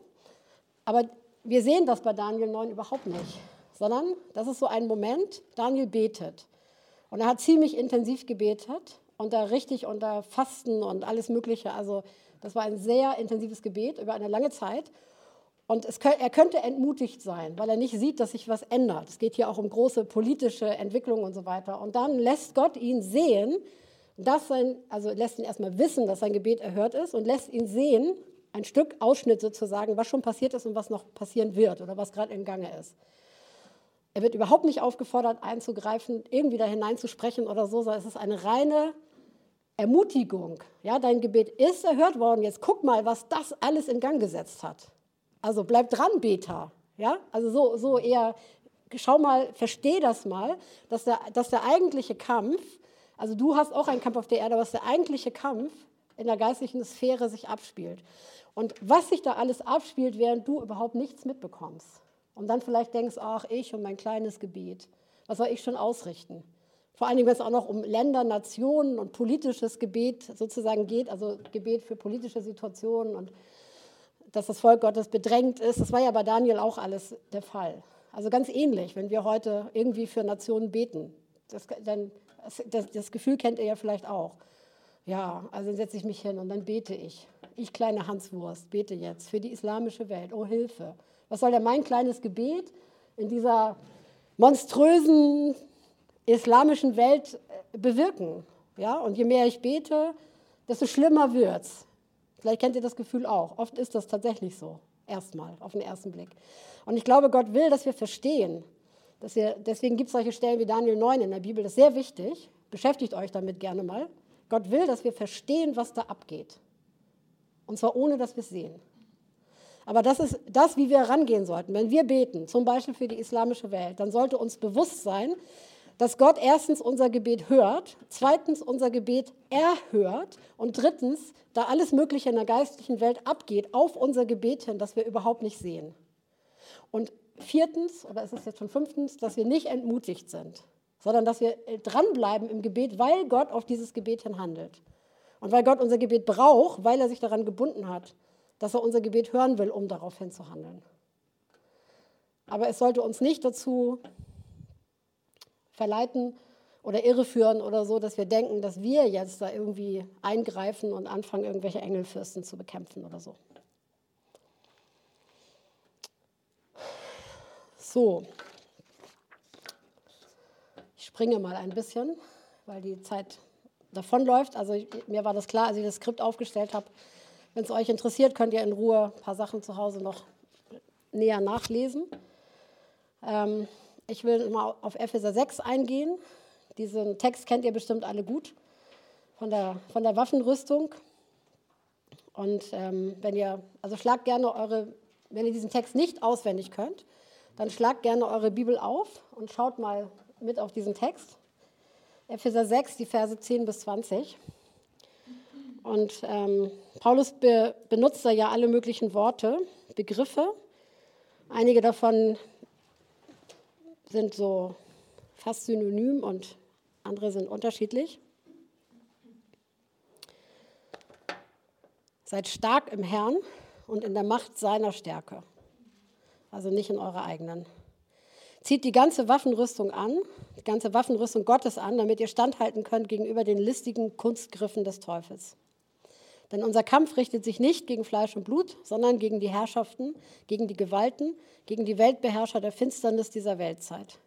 Aber wir sehen das bei Daniel 9 überhaupt nicht, sondern das ist so ein Moment, Daniel betet. Und er hat ziemlich intensiv gebetet und da richtig unter Fasten und alles Mögliche. Also das war ein sehr intensives Gebet über eine lange Zeit. Und es, er könnte entmutigt sein, weil er nicht sieht, dass sich was ändert. Es geht hier auch um große politische Entwicklungen und so weiter. Und dann lässt Gott ihn sehen, dass sein, also lässt ihn erstmal wissen, dass sein Gebet erhört ist und lässt ihn sehen, ein Stück Ausschnitt sozusagen, was schon passiert ist und was noch passieren wird oder was gerade im Gange ist. Er wird überhaupt nicht aufgefordert, einzugreifen, irgendwie da hineinzusprechen oder so, sondern es ist eine reine Ermutigung. Ja, dein Gebet ist erhört worden. Jetzt guck mal, was das alles in Gang gesetzt hat. Also bleib dran, Beta. Ja, also so, so eher, schau mal, versteh das mal, dass der, dass der eigentliche Kampf, also du hast auch einen Kampf auf der Erde, aber dass der eigentliche Kampf in der geistlichen Sphäre sich abspielt. Und was sich da alles abspielt, während du überhaupt nichts mitbekommst. Und dann vielleicht denkst, ach, ich und mein kleines Gebiet, was soll ich schon ausrichten? Vor allen Dingen, wenn es auch noch um Länder, Nationen und politisches Gebet sozusagen geht, also Gebet für politische Situationen und dass das Volk Gottes bedrängt ist. Das war ja bei Daniel auch alles der Fall. Also ganz ähnlich, wenn wir heute irgendwie für Nationen beten. Das, dann, das, das Gefühl kennt ihr ja vielleicht auch. Ja, also dann setze ich mich hin und dann bete ich. Ich, kleine Hanswurst, bete jetzt für die islamische Welt. Oh Hilfe. Was soll denn mein kleines Gebet in dieser monströsen islamischen Welt äh, bewirken? Ja, und je mehr ich bete, desto schlimmer wird es. Vielleicht kennt ihr das Gefühl auch. Oft ist das tatsächlich so. Erstmal, auf den ersten Blick. Und ich glaube, Gott will, dass wir verstehen. Dass wir, deswegen gibt es solche Stellen wie Daniel 9 in der Bibel. Das ist sehr wichtig. Beschäftigt euch damit gerne mal. Gott will, dass wir verstehen, was da abgeht. Und zwar ohne, dass wir es sehen. Aber das ist das, wie wir herangehen sollten. Wenn wir beten, zum Beispiel für die islamische Welt, dann sollte uns bewusst sein, dass Gott erstens unser Gebet hört, zweitens unser Gebet erhört und drittens, da alles Mögliche in der geistlichen Welt abgeht, auf unser Gebet hin, das wir überhaupt nicht sehen. Und viertens, oder ist es jetzt schon fünftens, dass wir nicht entmutigt sind, sondern dass wir dranbleiben im Gebet, weil Gott auf dieses Gebet hin handelt. Und weil Gott unser Gebet braucht, weil er sich daran gebunden hat dass er unser Gebet hören will, um darauf hinzuhandeln. Aber es sollte uns nicht dazu verleiten oder irreführen oder so, dass wir denken, dass wir jetzt da irgendwie eingreifen und anfangen, irgendwelche Engelfürsten zu bekämpfen oder so. So, ich springe mal ein bisschen, weil die Zeit davonläuft. Also mir war das klar, als ich das Skript aufgestellt habe, wenn es euch interessiert, könnt ihr in Ruhe ein paar Sachen zu Hause noch näher nachlesen. Ähm, ich will mal auf Epheser 6 eingehen. Diesen Text kennt ihr bestimmt alle gut von der, von der Waffenrüstung. Und ähm, wenn ihr, also schlagt gerne eure, wenn ihr diesen Text nicht auswendig könnt, dann schlagt gerne eure Bibel auf und schaut mal mit auf diesen Text. Epheser 6, die Verse 10 bis 20. Und ähm, Paulus be benutzt da ja alle möglichen Worte, Begriffe. Einige davon sind so fast synonym und andere sind unterschiedlich. Seid stark im Herrn und in der Macht seiner Stärke. Also nicht in eurer eigenen. Zieht die ganze Waffenrüstung an, die ganze Waffenrüstung Gottes an, damit ihr standhalten könnt gegenüber den listigen Kunstgriffen des Teufels. Denn unser Kampf richtet sich nicht gegen Fleisch und Blut, sondern gegen die Herrschaften, gegen die Gewalten, gegen die Weltbeherrscher der Finsternis dieser Weltzeit,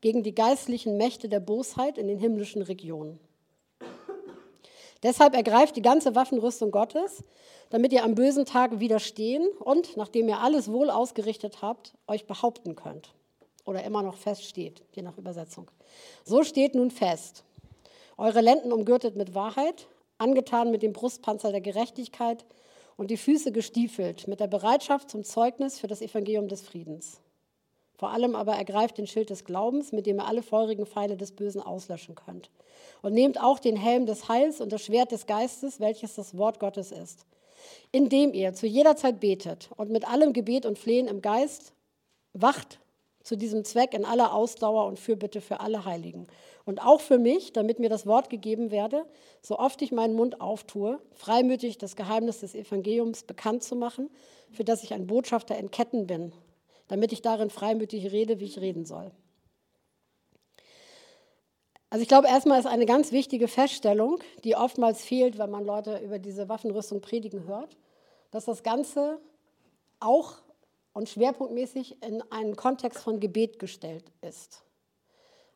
gegen die geistlichen Mächte der Bosheit in den himmlischen Regionen. Deshalb ergreift die ganze Waffenrüstung Gottes, damit ihr am bösen Tag widerstehen und, nachdem ihr alles wohl ausgerichtet habt, euch behaupten könnt. Oder immer noch feststeht, je nach Übersetzung. So steht nun fest. Eure Lenden umgürtet mit Wahrheit, angetan mit dem Brustpanzer der Gerechtigkeit und die Füße gestiefelt mit der Bereitschaft zum Zeugnis für das Evangelium des Friedens. Vor allem aber ergreift den Schild des Glaubens, mit dem ihr alle feurigen Pfeile des Bösen auslöschen könnt. Und nehmt auch den Helm des Heils und das Schwert des Geistes, welches das Wort Gottes ist. Indem ihr zu jeder Zeit betet und mit allem Gebet und Flehen im Geist wacht zu diesem Zweck in aller Ausdauer und Fürbitte für alle Heiligen. Und auch für mich, damit mir das Wort gegeben werde, so oft ich meinen Mund auftue, freimütig das Geheimnis des Evangeliums bekannt zu machen, für das ich ein Botschafter in Ketten bin, damit ich darin freimütig rede, wie ich reden soll. Also ich glaube, erstmal ist eine ganz wichtige Feststellung, die oftmals fehlt, wenn man Leute über diese Waffenrüstung predigen hört, dass das Ganze auch und schwerpunktmäßig in einen Kontext von Gebet gestellt ist.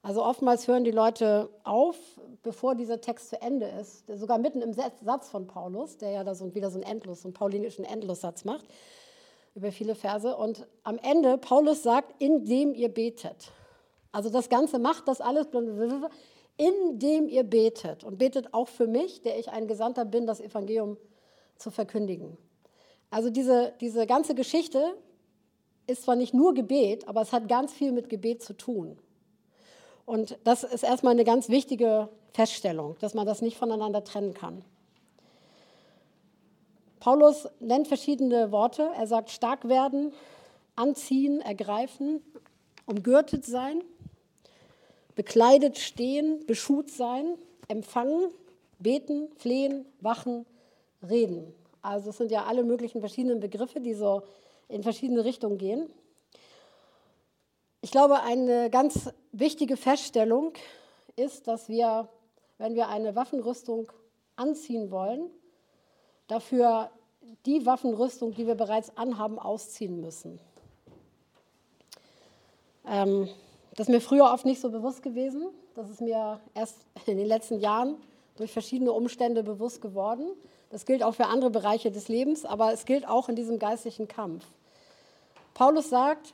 Also oftmals hören die Leute auf, bevor dieser Text zu Ende ist, sogar mitten im Satz von Paulus, der ja da so wieder so einen Endlos, so einen paulinischen Endlossatz macht, über viele Verse. Und am Ende, Paulus sagt, indem ihr betet. Also das Ganze macht das alles, indem ihr betet. Und betet auch für mich, der ich ein Gesandter bin, das Evangelium zu verkündigen. Also diese, diese ganze Geschichte ist zwar nicht nur Gebet, aber es hat ganz viel mit Gebet zu tun. Und das ist erstmal eine ganz wichtige Feststellung, dass man das nicht voneinander trennen kann. Paulus nennt verschiedene Worte. Er sagt stark werden, anziehen, ergreifen, umgürtet sein bekleidet stehen, beschut sein, empfangen, beten, flehen, wachen, reden. Also es sind ja alle möglichen verschiedenen Begriffe, die so in verschiedene Richtungen gehen. Ich glaube, eine ganz wichtige Feststellung ist, dass wir, wenn wir eine Waffenrüstung anziehen wollen, dafür die Waffenrüstung, die wir bereits anhaben, ausziehen müssen. Ähm, das ist mir früher oft nicht so bewusst gewesen. Das ist mir erst in den letzten Jahren durch verschiedene Umstände bewusst geworden. Das gilt auch für andere Bereiche des Lebens, aber es gilt auch in diesem geistlichen Kampf. Paulus sagt,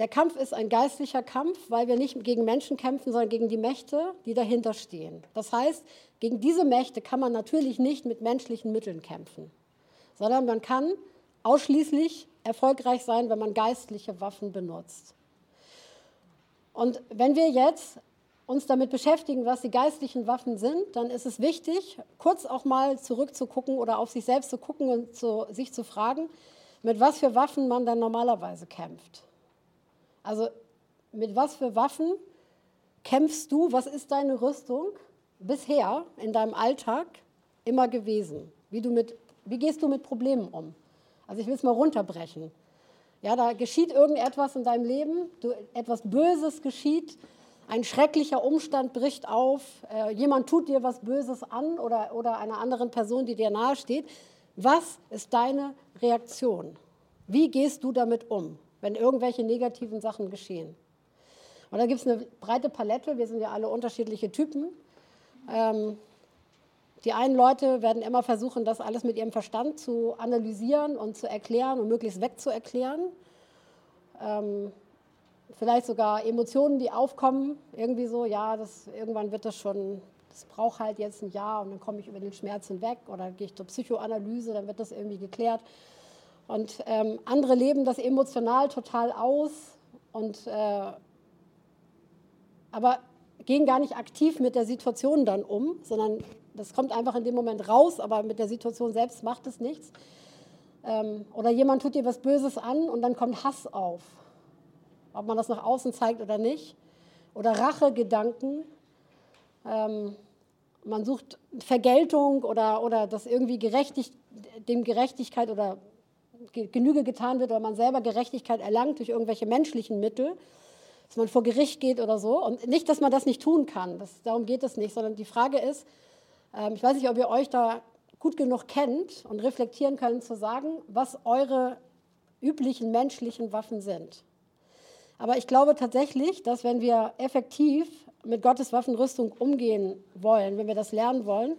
der Kampf ist ein geistlicher Kampf, weil wir nicht gegen Menschen kämpfen, sondern gegen die Mächte, die dahinter stehen. Das heißt, gegen diese Mächte kann man natürlich nicht mit menschlichen Mitteln kämpfen, sondern man kann ausschließlich erfolgreich sein, wenn man geistliche Waffen benutzt. Und wenn wir jetzt uns damit beschäftigen, was die geistlichen Waffen sind, dann ist es wichtig, kurz auch mal zurückzugucken oder auf sich selbst zu gucken und zu, sich zu fragen, mit was für Waffen man dann normalerweise kämpft. Also mit was für Waffen kämpfst du, was ist deine Rüstung bisher in deinem Alltag immer gewesen? Wie, du mit, wie gehst du mit Problemen um? Also ich will es mal runterbrechen. Ja, da geschieht irgendetwas in deinem Leben, du, etwas Böses geschieht, ein schrecklicher Umstand bricht auf, äh, jemand tut dir was Böses an oder, oder einer anderen Person, die dir nahesteht. Was ist deine Reaktion? Wie gehst du damit um, wenn irgendwelche negativen Sachen geschehen? Und da gibt es eine breite Palette, wir sind ja alle unterschiedliche Typen. Ähm, die einen Leute werden immer versuchen, das alles mit ihrem Verstand zu analysieren und zu erklären und möglichst wegzuerklären. Ähm, vielleicht sogar Emotionen, die aufkommen, irgendwie so, ja, das, irgendwann wird das schon, das braucht halt jetzt ein Jahr und dann komme ich über den Schmerz hinweg oder gehe ich zur Psychoanalyse, dann wird das irgendwie geklärt. Und ähm, andere leben das emotional total aus und äh, aber gehen gar nicht aktiv mit der Situation dann um, sondern das kommt einfach in dem Moment raus, aber mit der Situation selbst macht es nichts. Ähm, oder jemand tut dir was Böses an und dann kommt Hass auf, ob man das nach außen zeigt oder nicht. Oder Rachegedanken. Ähm, man sucht Vergeltung oder, oder dass irgendwie gerechtig, dem Gerechtigkeit oder Genüge getan wird oder man selber Gerechtigkeit erlangt durch irgendwelche menschlichen Mittel, dass man vor Gericht geht oder so. Und nicht, dass man das nicht tun kann, das, darum geht es nicht, sondern die Frage ist, ähm, ich weiß nicht, ob ihr euch da gut genug kennt und reflektieren könnt, zu sagen, was eure üblichen menschlichen Waffen sind. Aber ich glaube tatsächlich, dass wenn wir effektiv mit Gottes Waffenrüstung umgehen wollen, wenn wir das lernen wollen,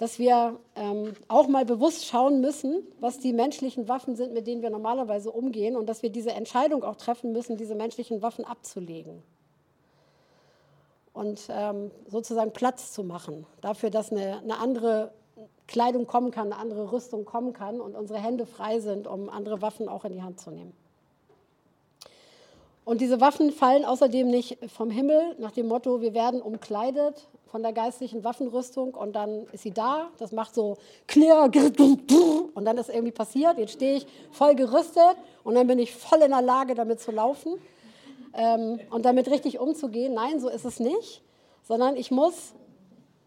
dass wir ähm, auch mal bewusst schauen müssen, was die menschlichen Waffen sind, mit denen wir normalerweise umgehen und dass wir diese Entscheidung auch treffen müssen, diese menschlichen Waffen abzulegen und ähm, sozusagen Platz zu machen dafür, dass eine, eine andere Kleidung kommen kann, eine andere Rüstung kommen kann und unsere Hände frei sind, um andere Waffen auch in die Hand zu nehmen. Und diese Waffen fallen außerdem nicht vom Himmel nach dem Motto, wir werden umkleidet von der geistlichen Waffenrüstung und dann ist sie da, das macht so klirr, und dann ist irgendwie passiert, jetzt stehe ich voll gerüstet und dann bin ich voll in der Lage, damit zu laufen ähm, und damit richtig umzugehen. Nein, so ist es nicht, sondern ich muss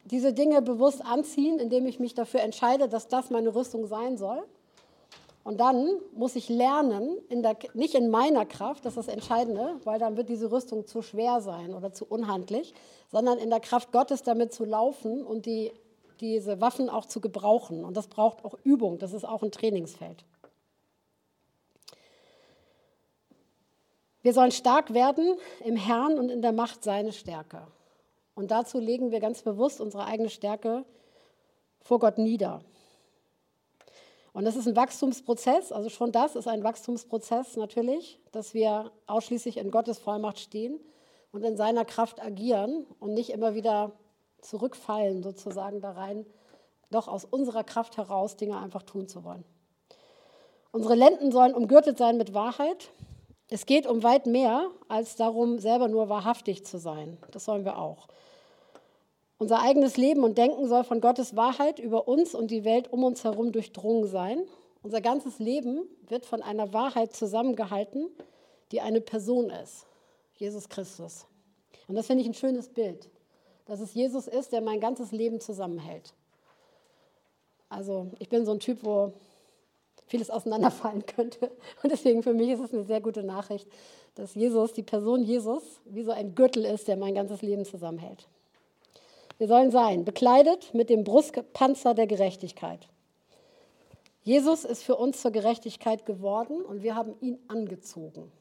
diese Dinge bewusst anziehen, indem ich mich dafür entscheide, dass das meine Rüstung sein soll. Und dann muss ich lernen, in der, nicht in meiner Kraft, das ist das Entscheidende, weil dann wird diese Rüstung zu schwer sein oder zu unhandlich, sondern in der Kraft Gottes damit zu laufen und die, diese Waffen auch zu gebrauchen. Und das braucht auch Übung, das ist auch ein Trainingsfeld. Wir sollen stark werden im Herrn und in der Macht seine Stärke. Und dazu legen wir ganz bewusst unsere eigene Stärke vor Gott nieder. Und das ist ein Wachstumsprozess, also schon das ist ein Wachstumsprozess natürlich, dass wir ausschließlich in Gottes Vollmacht stehen und in seiner Kraft agieren und nicht immer wieder zurückfallen sozusagen da rein, doch aus unserer Kraft heraus Dinge einfach tun zu wollen. Unsere Lenden sollen umgürtet sein mit Wahrheit es geht um weit mehr als darum, selber nur wahrhaftig zu sein. Das sollen wir auch. Unser eigenes Leben und Denken soll von Gottes Wahrheit über uns und die Welt um uns herum durchdrungen sein. Unser ganzes Leben wird von einer Wahrheit zusammengehalten, die eine Person ist, Jesus Christus. Und das finde ich ein schönes Bild, dass es Jesus ist, der mein ganzes Leben zusammenhält. Also ich bin so ein Typ, wo vieles auseinanderfallen <laughs> könnte. Und deswegen für mich ist es eine sehr gute Nachricht, dass Jesus, die Person Jesus, wie so ein Gürtel ist, der mein ganzes Leben zusammenhält. Wir sollen sein, bekleidet mit dem Brustpanzer der Gerechtigkeit. Jesus ist für uns zur Gerechtigkeit geworden und wir haben ihn angezogen.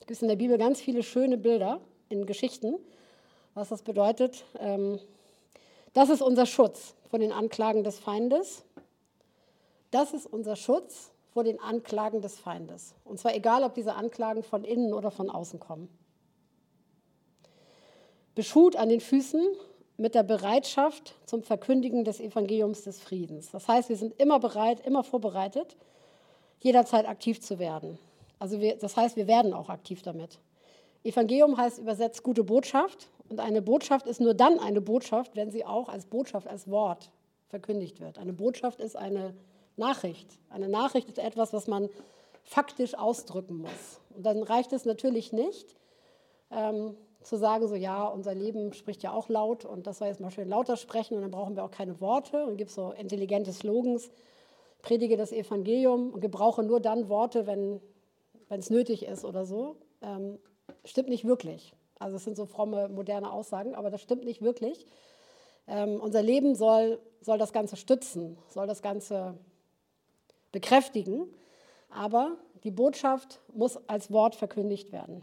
Es gibt in der Bibel ganz viele schöne Bilder in Geschichten, was das bedeutet. Ähm, das ist unser Schutz vor den Anklagen des Feindes. Das ist unser Schutz vor den Anklagen des Feindes. Und zwar egal, ob diese Anklagen von innen oder von außen kommen. Beschut an den Füßen mit der Bereitschaft zum Verkündigen des Evangeliums des Friedens. Das heißt, wir sind immer bereit, immer vorbereitet, jederzeit aktiv zu werden. Also wir, das heißt, wir werden auch aktiv damit. Evangelium heißt übersetzt gute Botschaft. Und eine Botschaft ist nur dann eine Botschaft, wenn sie auch als Botschaft, als Wort verkündigt wird. Eine Botschaft ist eine Nachricht. Eine Nachricht ist etwas, was man faktisch ausdrücken muss. Und dann reicht es natürlich nicht, ähm, zu sagen, so ja, unser Leben spricht ja auch laut und das soll jetzt mal schön lauter sprechen und dann brauchen wir auch keine Worte und gibt so intelligente Slogans, predige das Evangelium und gebrauche nur dann Worte, wenn es nötig ist oder so. Ähm, stimmt nicht wirklich. Also es sind so fromme, moderne Aussagen, aber das stimmt nicht wirklich. Ähm, unser Leben soll, soll das Ganze stützen, soll das Ganze bekräftigen, aber die Botschaft muss als Wort verkündigt werden.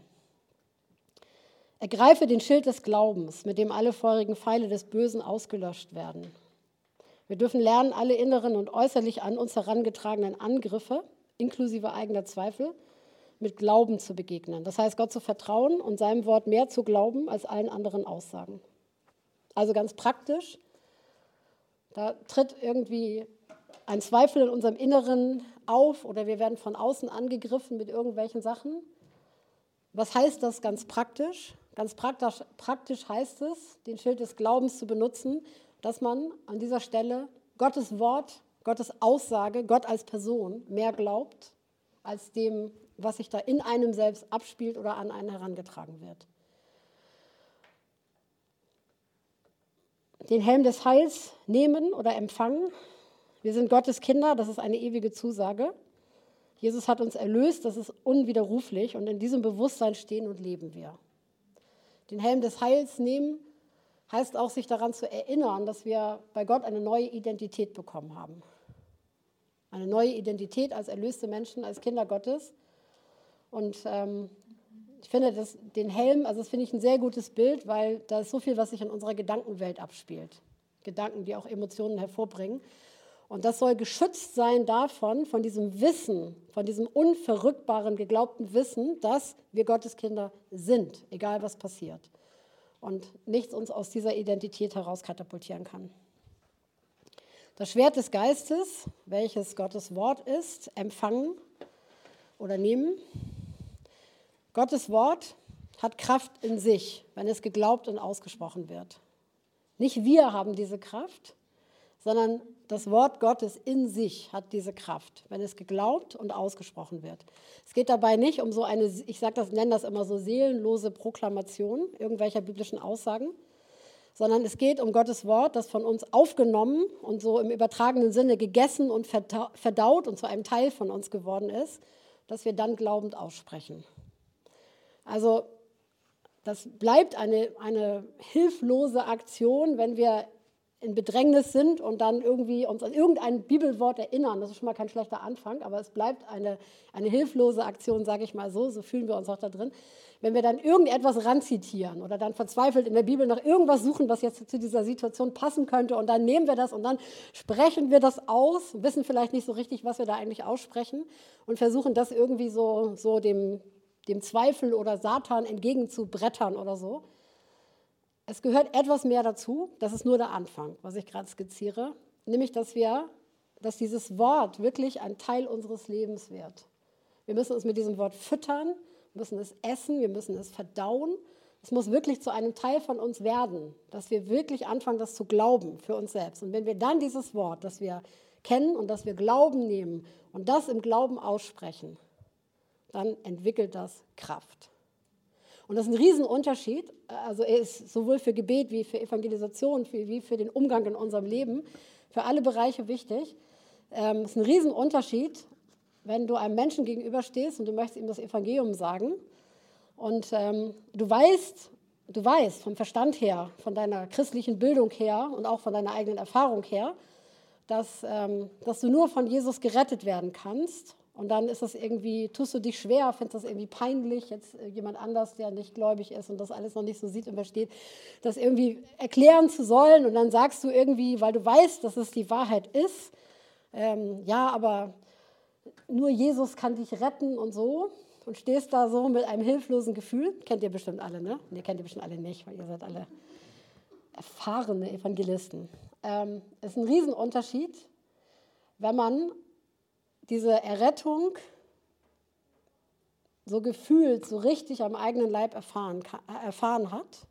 Ergreife den Schild des Glaubens, mit dem alle feurigen Pfeile des Bösen ausgelöscht werden. Wir dürfen lernen, alle inneren und äußerlich an uns herangetragenen Angriffe, inklusive eigener Zweifel, mit Glauben zu begegnen. Das heißt, Gott zu vertrauen und seinem Wort mehr zu glauben als allen anderen Aussagen. Also ganz praktisch, da tritt irgendwie ein Zweifel in unserem Inneren auf oder wir werden von außen angegriffen mit irgendwelchen Sachen. Was heißt das ganz praktisch? Ganz praktisch, praktisch heißt es, den Schild des Glaubens zu benutzen, dass man an dieser Stelle Gottes Wort, Gottes Aussage, Gott als Person mehr glaubt als dem, was sich da in einem selbst abspielt oder an einen herangetragen wird. Den Helm des Heils nehmen oder empfangen. Wir sind Gottes Kinder, das ist eine ewige Zusage. Jesus hat uns erlöst, das ist unwiderruflich und in diesem Bewusstsein stehen und leben wir. Den Helm des Heils nehmen heißt auch, sich daran zu erinnern, dass wir bei Gott eine neue Identität bekommen haben. Eine neue Identität als erlöste Menschen, als Kinder Gottes. Und ähm, ich finde das, den Helm, also das finde ich ein sehr gutes Bild, weil da ist so viel, was sich in unserer Gedankenwelt abspielt. Gedanken, die auch Emotionen hervorbringen. Und das soll geschützt sein davon, von diesem Wissen, von diesem unverrückbaren, geglaubten Wissen, dass wir Gottes Kinder sind, egal was passiert. Und nichts uns aus dieser Identität heraus katapultieren kann. Das Schwert des Geistes, welches Gottes Wort ist, empfangen oder nehmen. Gottes Wort hat Kraft in sich, wenn es geglaubt und ausgesprochen wird. Nicht wir haben diese Kraft, sondern das Wort Gottes in sich hat diese Kraft, wenn es geglaubt und ausgesprochen wird. Es geht dabei nicht um so eine, ich sage das, nenne das immer so seelenlose Proklamation irgendwelcher biblischen Aussagen, sondern es geht um Gottes Wort, das von uns aufgenommen und so im übertragenen Sinne gegessen und verdaut und zu einem Teil von uns geworden ist, dass wir dann glaubend aussprechen. Also das bleibt eine, eine hilflose Aktion, wenn wir in Bedrängnis sind und dann irgendwie uns an irgendein Bibelwort erinnern. Das ist schon mal kein schlechter Anfang, aber es bleibt eine, eine hilflose Aktion, sage ich mal so, so fühlen wir uns auch da drin. Wenn wir dann irgendetwas ranzitieren oder dann verzweifelt in der Bibel nach irgendwas suchen, was jetzt zu dieser Situation passen könnte und dann nehmen wir das und dann sprechen wir das aus, wissen vielleicht nicht so richtig, was wir da eigentlich aussprechen und versuchen das irgendwie so, so dem, dem Zweifel oder Satan entgegenzubrettern oder so. Es gehört etwas mehr dazu, das ist nur der Anfang, was ich gerade skizziere, nämlich dass wir, dass dieses Wort wirklich ein Teil unseres Lebens wird. Wir müssen uns mit diesem Wort füttern, müssen es essen, wir müssen es verdauen. Es muss wirklich zu einem Teil von uns werden, dass wir wirklich anfangen, das zu glauben für uns selbst. Und wenn wir dann dieses Wort, das wir kennen und das wir Glauben nehmen und das im Glauben aussprechen, dann entwickelt das Kraft. Und das ist ein Riesenunterschied. Also er ist sowohl für Gebet wie für Evangelisation, wie für den Umgang in unserem Leben, für alle Bereiche wichtig. Ähm, es ist ein Riesenunterschied, wenn du einem Menschen gegenüberstehst und du möchtest ihm das Evangelium sagen. Und ähm, du weißt, du weißt vom Verstand her, von deiner christlichen Bildung her und auch von deiner eigenen Erfahrung her, dass, ähm, dass du nur von Jesus gerettet werden kannst und dann ist das irgendwie, tust du dich schwer, findest das irgendwie peinlich, jetzt äh, jemand anders, der nicht gläubig ist und das alles noch nicht so sieht und versteht, das irgendwie erklären zu sollen. Und dann sagst du irgendwie, weil du weißt, dass es die Wahrheit ist, ähm, ja, aber nur Jesus kann dich retten und so. Und stehst da so mit einem hilflosen Gefühl. Kennt ihr bestimmt alle, ne? Ne, kennt ihr bestimmt alle nicht, weil ihr seid alle erfahrene Evangelisten. Ähm, es ist ein Riesenunterschied, wenn man diese Errettung so gefühlt, so richtig am eigenen Leib erfahren, erfahren hat.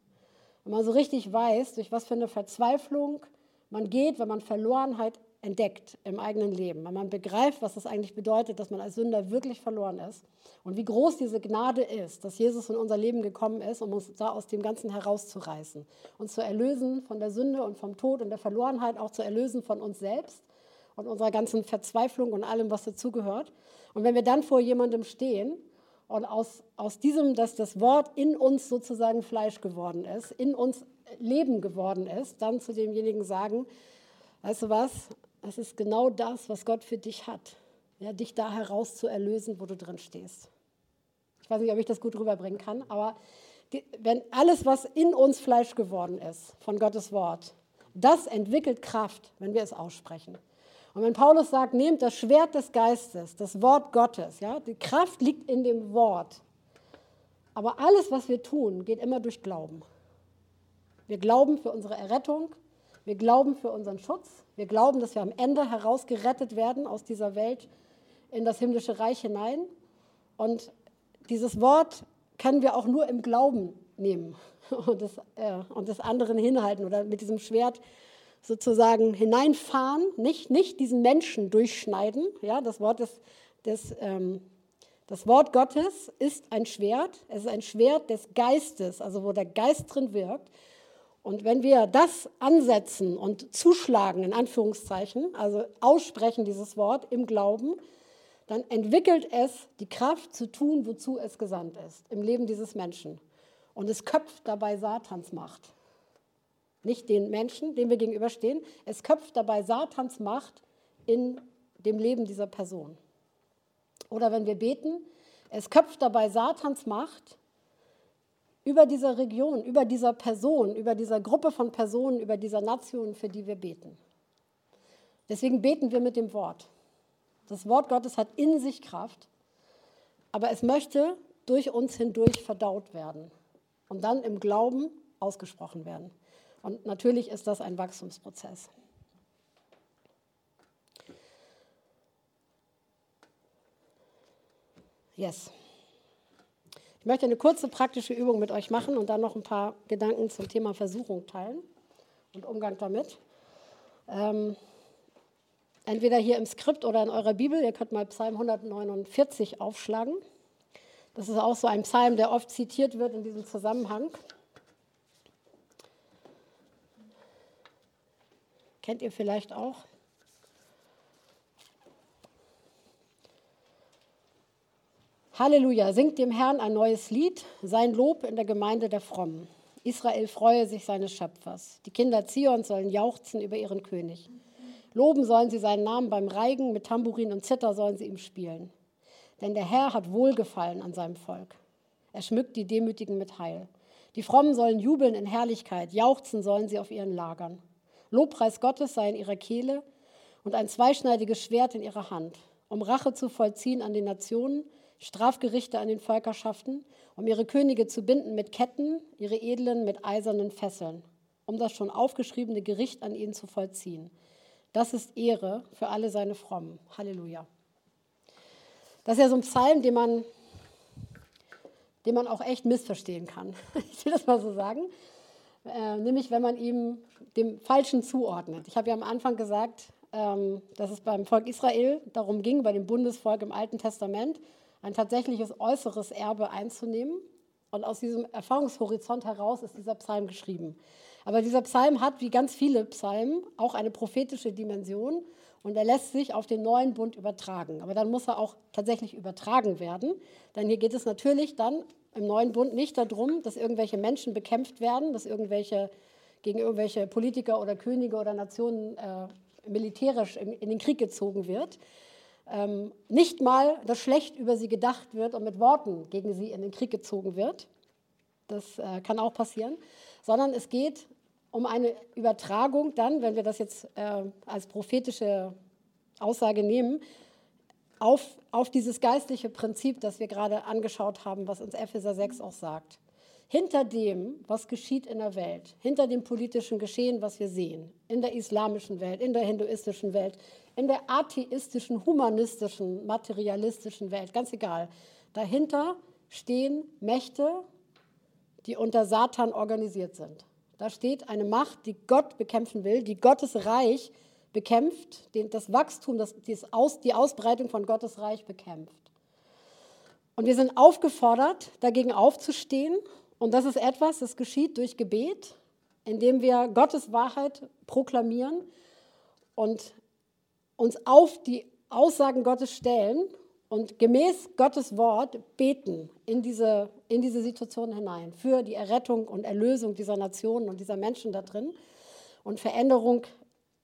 Wenn man so richtig weiß, durch was für eine Verzweiflung man geht, wenn man Verlorenheit entdeckt im eigenen Leben, wenn man begreift, was das eigentlich bedeutet, dass man als Sünder wirklich verloren ist. Und wie groß diese Gnade ist, dass Jesus in unser Leben gekommen ist, um uns da aus dem Ganzen herauszureißen, uns zu erlösen von der Sünde und vom Tod und der Verlorenheit, auch zu erlösen von uns selbst und unserer ganzen Verzweiflung und allem, was dazugehört. Und wenn wir dann vor jemandem stehen und aus, aus diesem, dass das Wort in uns sozusagen Fleisch geworden ist, in uns Leben geworden ist, dann zu demjenigen sagen, weißt du was, es ist genau das, was Gott für dich hat, ja, dich da heraus zu erlösen, wo du drin stehst. Ich weiß nicht, ob ich das gut rüberbringen kann, aber wenn alles, was in uns Fleisch geworden ist, von Gottes Wort, das entwickelt Kraft, wenn wir es aussprechen. Und wenn Paulus sagt, nehmt das Schwert des Geistes, das Wort Gottes, ja, die Kraft liegt in dem Wort. Aber alles, was wir tun, geht immer durch Glauben. Wir glauben für unsere Errettung, wir glauben für unseren Schutz, wir glauben, dass wir am Ende herausgerettet werden aus dieser Welt in das himmlische Reich hinein. Und dieses Wort können wir auch nur im Glauben nehmen <laughs> und des, äh, und des anderen hinhalten oder mit diesem Schwert sozusagen hineinfahren, nicht, nicht diesen Menschen durchschneiden. Ja, das, Wort des, des, ähm, das Wort Gottes ist ein Schwert, es ist ein Schwert des Geistes, also wo der Geist drin wirkt. Und wenn wir das ansetzen und zuschlagen, in Anführungszeichen, also aussprechen dieses Wort im Glauben, dann entwickelt es die Kraft zu tun, wozu es gesandt ist, im Leben dieses Menschen. Und es köpft dabei Satans Macht. Nicht den Menschen, dem wir gegenüberstehen, es köpft dabei Satans Macht in dem Leben dieser Person. Oder wenn wir beten, es köpft dabei Satans Macht über dieser Region, über dieser Person, über dieser Gruppe von Personen, über dieser Nation, für die wir beten. Deswegen beten wir mit dem Wort. Das Wort Gottes hat in sich Kraft, aber es möchte durch uns hindurch verdaut werden und dann im Glauben ausgesprochen werden. Und natürlich ist das ein Wachstumsprozess. Yes. Ich möchte eine kurze praktische Übung mit euch machen und dann noch ein paar Gedanken zum Thema Versuchung teilen und Umgang damit. Ähm, entweder hier im Skript oder in eurer Bibel. Ihr könnt mal Psalm 149 aufschlagen. Das ist auch so ein Psalm, der oft zitiert wird in diesem Zusammenhang. Kennt ihr vielleicht auch? Halleluja, singt dem Herrn ein neues Lied, sein Lob in der Gemeinde der Frommen. Israel freue sich seines Schöpfers. Die Kinder Zion sollen jauchzen über ihren König. Loben sollen sie seinen Namen beim Reigen, mit Tambourin und Zither sollen sie ihm spielen. Denn der Herr hat Wohlgefallen an seinem Volk. Er schmückt die Demütigen mit Heil. Die Frommen sollen jubeln in Herrlichkeit, jauchzen sollen sie auf ihren Lagern. Lobpreis Gottes sei in ihrer Kehle und ein zweischneidiges Schwert in ihrer Hand, um Rache zu vollziehen an den Nationen, Strafgerichte an den Völkerschaften, um ihre Könige zu binden mit Ketten, ihre Edlen mit eisernen Fesseln, um das schon aufgeschriebene Gericht an ihnen zu vollziehen das ist Ehre für alle seine Frommen. Halleluja. Das ist ja so ein Psalm, den man, den man auch echt missverstehen kann. <laughs> Ich will das mal so sagen. Äh, nämlich, wenn man ihm dem Falschen zuordnet. Ich habe ja am Anfang gesagt, ähm, dass es beim Volk Israel darum ging, bei dem Bundesvolk im Alten Testament, ein tatsächliches äußeres Erbe einzunehmen. Und aus diesem Erfahrungshorizont heraus ist dieser Psalm geschrieben. Aber dieser Psalm hat, wie ganz viele Psalmen, auch eine prophetische Dimension und er lässt sich auf den neuen Bund übertragen. Aber dann muss er auch tatsächlich übertragen werden, denn hier geht es natürlich dann im neuen Bund nicht darum, dass irgendwelche Menschen bekämpft werden, dass irgendwelche gegen irgendwelche Politiker oder Könige oder Nationen äh, militärisch in, in, den Krieg gezogen wird. Ähm, nicht mal, dass schlecht über sie gedacht wird und mit Worten gegen sie in den Krieg gezogen wird. Das äh, kann auch passieren sondern es geht um eine Übertragung dann, wenn wir das jetzt äh, als prophetische Aussage nehmen, auf, auf dieses geistliche Prinzip, das wir gerade angeschaut haben, was uns Epheser 6 auch sagt. Hinter dem, was geschieht in der Welt, hinter dem politischen Geschehen, was wir sehen, in der islamischen Welt, in der hinduistischen Welt, in der atheistischen, humanistischen, materialistischen Welt, ganz egal, dahinter stehen Mächte, die unter Satan organisiert sind. Da steht eine Macht, die Gott bekämpfen will, die Gottes Reich bekämpft, das Wachstum, die Ausbreitung von Gottes Reich bekämpft. Und wir sind aufgefordert, dagegen aufzustehen. Und das ist etwas, das geschieht durch Gebet, indem wir Gottes Wahrheit proklamieren und uns auf die Aussagen Gottes stellen und gemäß Gottes Wort beten in diese, in diese Situation hinein für die Errettung und Erlösung dieser Nationen und dieser Menschen da drin und Veränderung,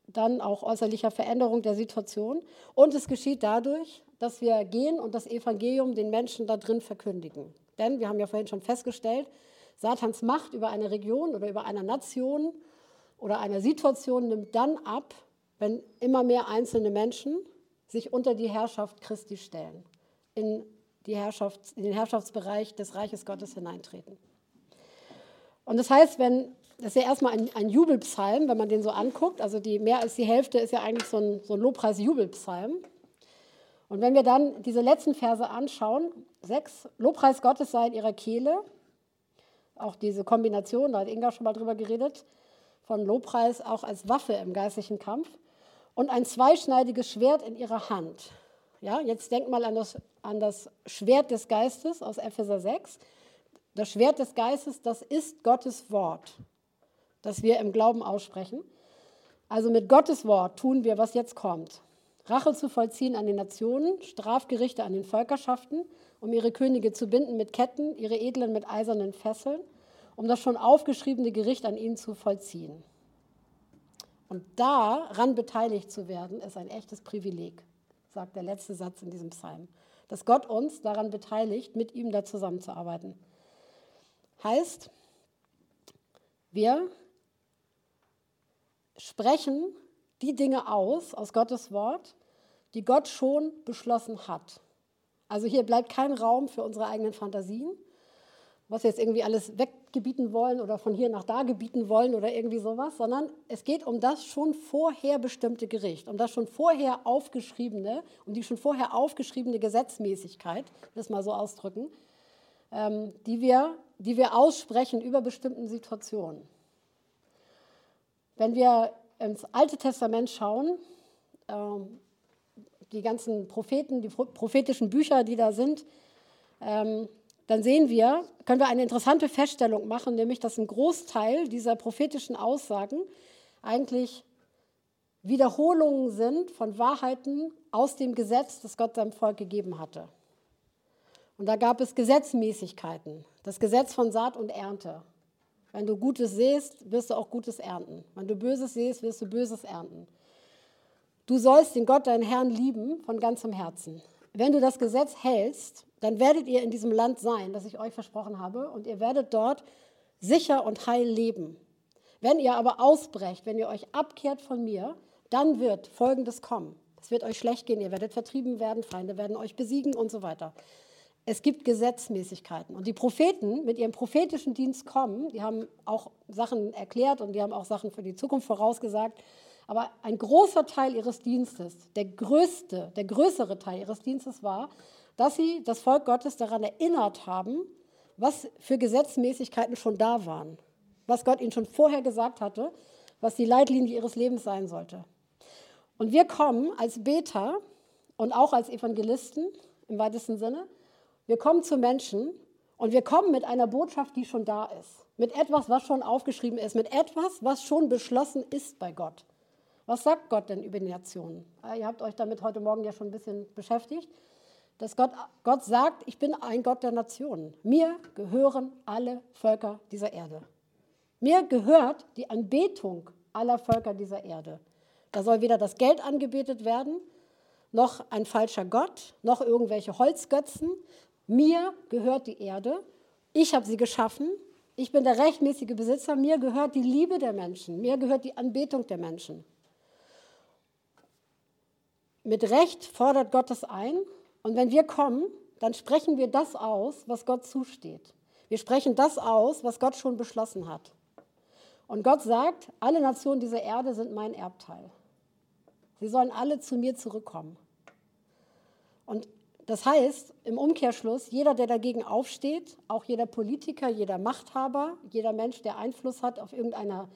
dann auch äußerlicher Veränderung der Situation. Und es geschieht dadurch, dass wir gehen und das Evangelium den Menschen da drin verkündigen. Denn wir haben ja vorhin schon festgestellt, Satans Macht über eine Region oder über eine Nation oder eine Situation nimmt dann ab, wenn immer mehr einzelne Menschen sich unter die Herrschaft Christi stellen, in, die Herrschaft, in den Herrschaftsbereich des Reiches Gottes hineintreten. Und das heißt, wenn, das ist ja erstmal ein, ein Jubelpsalm, wenn man den so anguckt, also die, mehr als die Hälfte ist ja eigentlich so ein, so ein Lobpreis-Jubelpsalm. Und wenn wir dann diese letzten Verse anschauen, sechs, Lobpreis Gottes sei in ihrer Kehle, auch diese Kombination, da hat Inga schon mal drüber geredet, von Lobpreis auch als Waffe im geistlichen Kampf und ein zweischneidiges Schwert in ihrer Hand. Ja, jetzt denkt mal an das, an das Schwert des Geistes aus Epheser 6. Das Schwert des Geistes, das ist Gottes Wort, das wir im Glauben aussprechen. Also mit Gottes Wort tun wir, was jetzt kommt. Rache zu vollziehen an den Nationen, Strafgerichte an den Völkerschaften, um ihre Könige zu binden mit Ketten, ihre Edlen mit eisernen Fesseln, um das schon aufgeschriebene Gericht an ihnen zu vollziehen. Und daran beteiligt zu werden, ist ein echtes Privileg, sagt der letzte Satz in diesem Psalm. Dass Gott uns daran beteiligt, mit ihm da zusammenzuarbeiten. Heißt, wir sprechen die Dinge aus, aus Gottes Wort, die Gott schon beschlossen hat. Also hier bleibt kein Raum für unsere eigenen Fantasien, was wir jetzt irgendwie alles weggebieten wollen oder von hier nach da gebieten wollen oder irgendwie sowas, sondern es geht um das schon vorher bestimmte Gericht, um das schon vorher aufgeschriebene, um die schon vorher aufgeschriebene Gesetzmäßigkeit, das mal so ausdrücken, ähm, die, wir, die wir aussprechen über bestimmten Situationen. Wenn wir ins Alte Testament schauen, ähm, die ganzen Propheten, die prophetischen Bücher, die da sind, ähm, dann sehen wir, können wir eine interessante Feststellung machen, nämlich dass ein Großteil dieser prophetischen Aussagen eigentlich Wiederholungen sind von Wahrheiten aus dem Gesetz, das Gott seinem Volk gegeben hatte. Und da gab es Gesetzmäßigkeiten, das Gesetz von Saat und Ernte. Wenn du Gutes siehst, wirst du auch Gutes ernten. Wenn du Böses siehst, wirst du Böses ernten. Du sollst den Gott, deinen Herrn, lieben von ganzem Herzen. Wenn du das Gesetz hältst, dann werdet ihr in diesem Land sein, das ich euch versprochen habe, und ihr werdet dort sicher und heil leben. Wenn ihr aber ausbrecht, wenn ihr euch abkehrt von mir, dann wird Folgendes kommen. Es wird euch schlecht gehen, ihr werdet vertrieben werden, Feinde werden euch besiegen und so weiter. Es gibt Gesetzmäßigkeiten. Und die Propheten mit ihrem prophetischen Dienst kommen, die haben auch Sachen erklärt und die haben auch Sachen für die Zukunft vorausgesagt. Aber ein großer Teil ihres Dienstes, der größte, der größere Teil ihres Dienstes war, dass sie das Volk Gottes daran erinnert haben, was für Gesetzmäßigkeiten schon da waren, was Gott ihnen schon vorher gesagt hatte, was die Leitlinie ihres Lebens sein sollte. Und wir kommen als Beter und auch als Evangelisten im weitesten Sinne wir kommen zu Menschen und wir kommen mit einer Botschaft, die schon da ist. Mit etwas, was schon aufgeschrieben ist. Mit etwas, was schon beschlossen ist bei Gott. Was sagt Gott denn über die Nationen? Ah, ihr habt euch damit heute Morgen ja schon ein bisschen beschäftigt. Dass Gott, Gott sagt, ich bin ein Gott der Nationen. Mir gehören alle Völker dieser Erde. Mir gehört die Anbetung aller Völker dieser Erde. Da soll weder das Geld angebetet werden, noch ein falscher Gott, noch irgendwelche Holzgötzen, mir gehört die Erde, ich habe sie geschaffen, ich bin der rechtmäßige Besitzer, mir gehört die Liebe der Menschen, mir gehört die Anbetung der Menschen. Mit Recht fordert Gott das ein und wenn wir kommen, dann sprechen wir das aus, was Gott zusteht. Wir sprechen das aus, was Gott schon beschlossen hat. Und Gott sagt, alle Nationen dieser Erde sind mein Erbteil. Sie sollen alle zu mir zurückkommen. Und das heißt, im Umkehrschluss, jeder, der dagegen aufsteht, auch jeder Politiker, jeder Machthaber, jeder Mensch, der Einfluss hat auf irgendeiner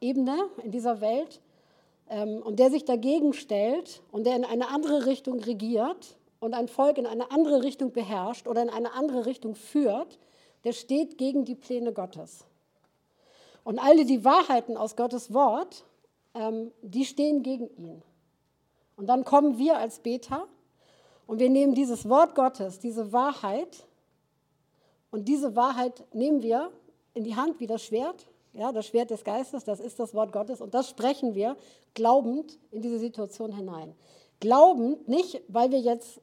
Ebene in dieser Welt ähm, und der sich dagegen stellt und der in eine andere Richtung regiert und ein Volk in eine andere Richtung beherrscht oder in eine andere Richtung führt, der steht gegen die Pläne Gottes. Und alle die Wahrheiten aus Gottes Wort, ähm, die stehen gegen ihn. Und dann kommen wir als Beter und wir nehmen dieses Wort Gottes, diese Wahrheit, und diese Wahrheit nehmen wir in die Hand wie das Schwert, ja, das Schwert des Geistes, das ist das Wort Gottes, und das sprechen wir glaubend in diese Situation hinein. Glaubend nicht, weil wir jetzt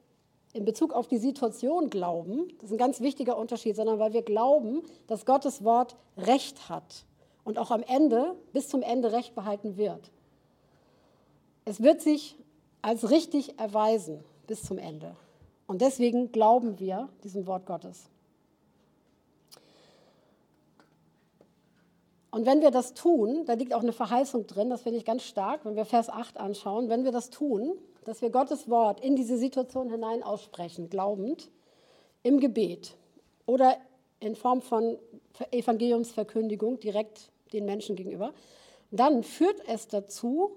in Bezug auf die Situation glauben, das ist ein ganz wichtiger Unterschied, sondern weil wir glauben, dass Gottes Wort Recht hat und auch am Ende, bis zum Ende Recht behalten wird. es wird sich als richtig erweisen bis zum Ende. Und deswegen glauben wir diesem Wort Gottes. Und wenn wir das tun, da liegt auch eine Verheißung drin, das finde ich ganz stark, wenn wir Vers 8 anschauen, wenn wir das tun, dass wir Gottes Wort in diese Situation hinein aussprechen, glaubend, im Gebet oder in Form von Evangeliumsverkündigung direkt den Menschen gegenüber, dann führt es dazu,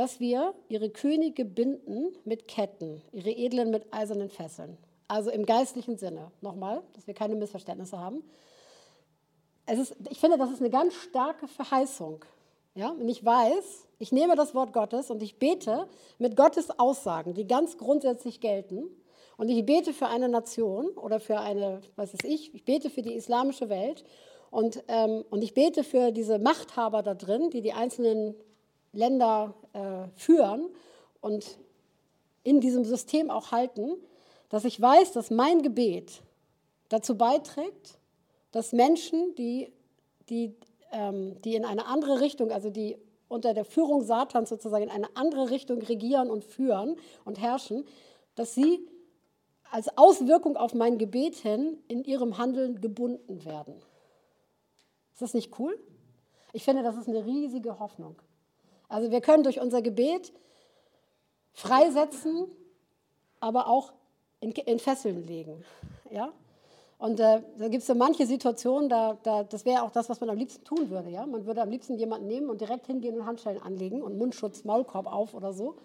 dass wir ihre Könige binden mit Ketten, ihre Edlen mit eisernen Fesseln. Also im geistlichen Sinne, nochmal, dass wir keine Missverständnisse haben ist, ich finde, das ist eine ganz starke Verheißung. Ja? Und ich weiß, ich nehme das Wort Gottes und ich bete mit Gottes Aussagen, die ganz grundsätzlich gelten. Und ich bete für eine Nation oder für eine, was ist ich, ich bete für die islamische Welt und, ähm, und ich bete für diese Machthaber da drin, die die einzelnen Länder äh, führen und in diesem System auch halten, dass ich weiß, dass mein Gebet dazu beiträgt, dass Menschen, die, die, ähm, die in eine andere Richtung, also die unter der Führung Satans sozusagen in eine andere Richtung regieren und führen und herrschen, dass sie als Auswirkung auf mein Gebet hin in ihrem Handeln gebunden werden. Ist das nicht cool? Ich finde, das ist eine riesige Hoffnung. Also wir können durch unser Gebet freisetzen, aber auch in, in Fesseln legen. Ja? Und äh, da gibt es so manche Situationen, da, da, das wäre auch das, was man am liebsten tun würde. Ja? Man würde am liebsten jemanden nehmen und direkt hingehen und Handschellen anlegen und Mundschutz, Maulkorb auf oder so.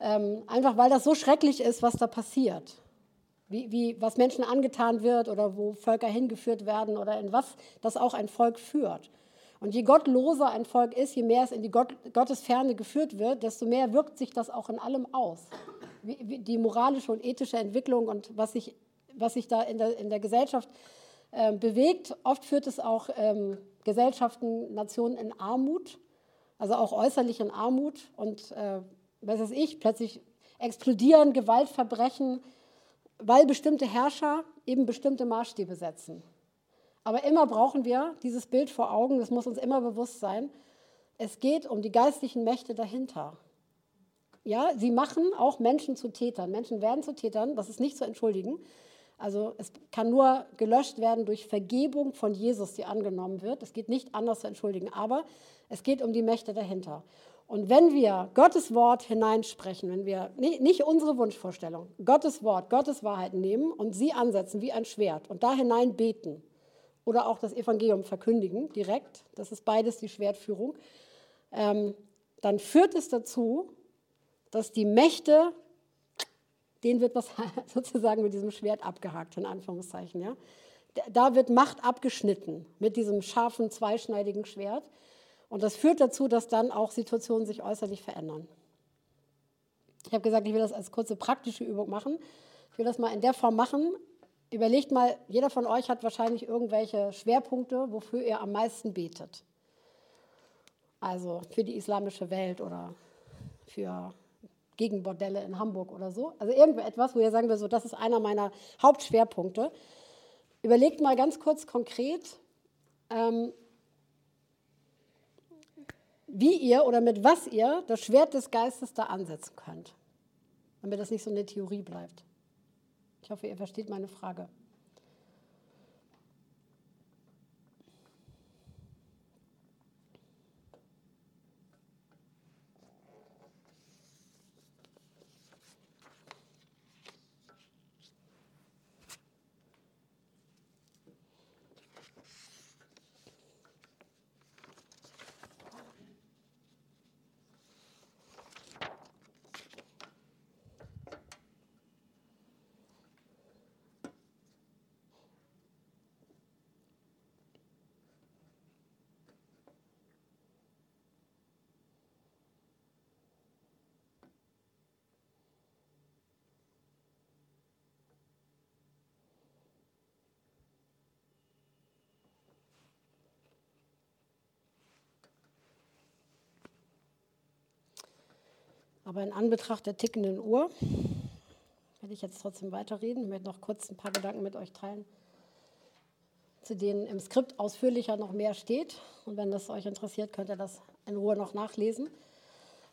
Ähm, einfach weil das so schrecklich ist, was da passiert. Wie, wie, was Menschen angetan wird oder wo Völker hingeführt werden oder in was das auch ein Volk führt. Und je gottloser ein Volk ist, je mehr es in die Gott, Gottesferne geführt wird, desto mehr wirkt sich das auch in allem aus. Wie, wie die moralische und ethische Entwicklung und was sich was sich da in der, in der Gesellschaft äh, bewegt. Oft führt es auch ähm, Gesellschaften, Nationen in Armut, also auch äußerlich in Armut. Und äh, was weiß ich, plötzlich explodieren Gewaltverbrechen, weil bestimmte Herrscher eben bestimmte Maßstäbe setzen. Aber immer brauchen wir dieses Bild vor Augen, das muss uns immer bewusst sein. Es geht um die geistlichen Mächte dahinter. Ja, sie machen auch Menschen zu Tätern. Menschen werden zu Tätern, das ist nicht zu entschuldigen. Also es kann nur gelöscht werden durch Vergebung von Jesus, die angenommen wird. Es geht nicht anders zu entschuldigen, aber es geht um die Mächte dahinter. Und wenn wir Gottes Wort hineinsprechen, wenn wir nicht unsere Wunschvorstellung, Gottes Wort, Gottes Wahrheit nehmen und sie ansetzen wie ein Schwert und da hinein beten oder auch das Evangelium verkündigen direkt, das ist beides die Schwertführung, ähm, dann führt es dazu, dass die Mächte den wird was <laughs> sozusagen mit diesem Schwert abgehakt, in Anführungszeichen. Ja? Da wird Macht abgeschnitten mit diesem scharfen, zweischneidigen Schwert. Und das führt dazu, dass dann auch Situationen sich äußerlich verändern. Ich habe gesagt, ich will das als kurze praktische Übung machen. Ich will das mal in der Form machen. Überlegt mal, jeder von euch hat wahrscheinlich irgendwelche Schwerpunkte, wofür ihr am meisten betet. Also für die islamische Welt oder für gegen Bordelle in Hamburg oder so. Also irgendetwas, wo ihr sagen wir so, das ist einer meiner Hauptschwerpunkte. Überlegt mal ganz kurz konkret, ähm, wie ihr oder mit was ihr das Schwert des Geistes da ansetzen könnt, damit das nicht so eine Theorie bleibt. Ich hoffe, ihr versteht meine Frage. Aber in Anbetracht der tickenden Uhr werde ich jetzt trotzdem weiterreden. Ich möchte noch kurz ein paar Gedanken mit euch teilen, zu denen im Skript ausführlicher noch mehr steht. Und wenn das euch interessiert, könnt ihr das in Ruhe noch nachlesen.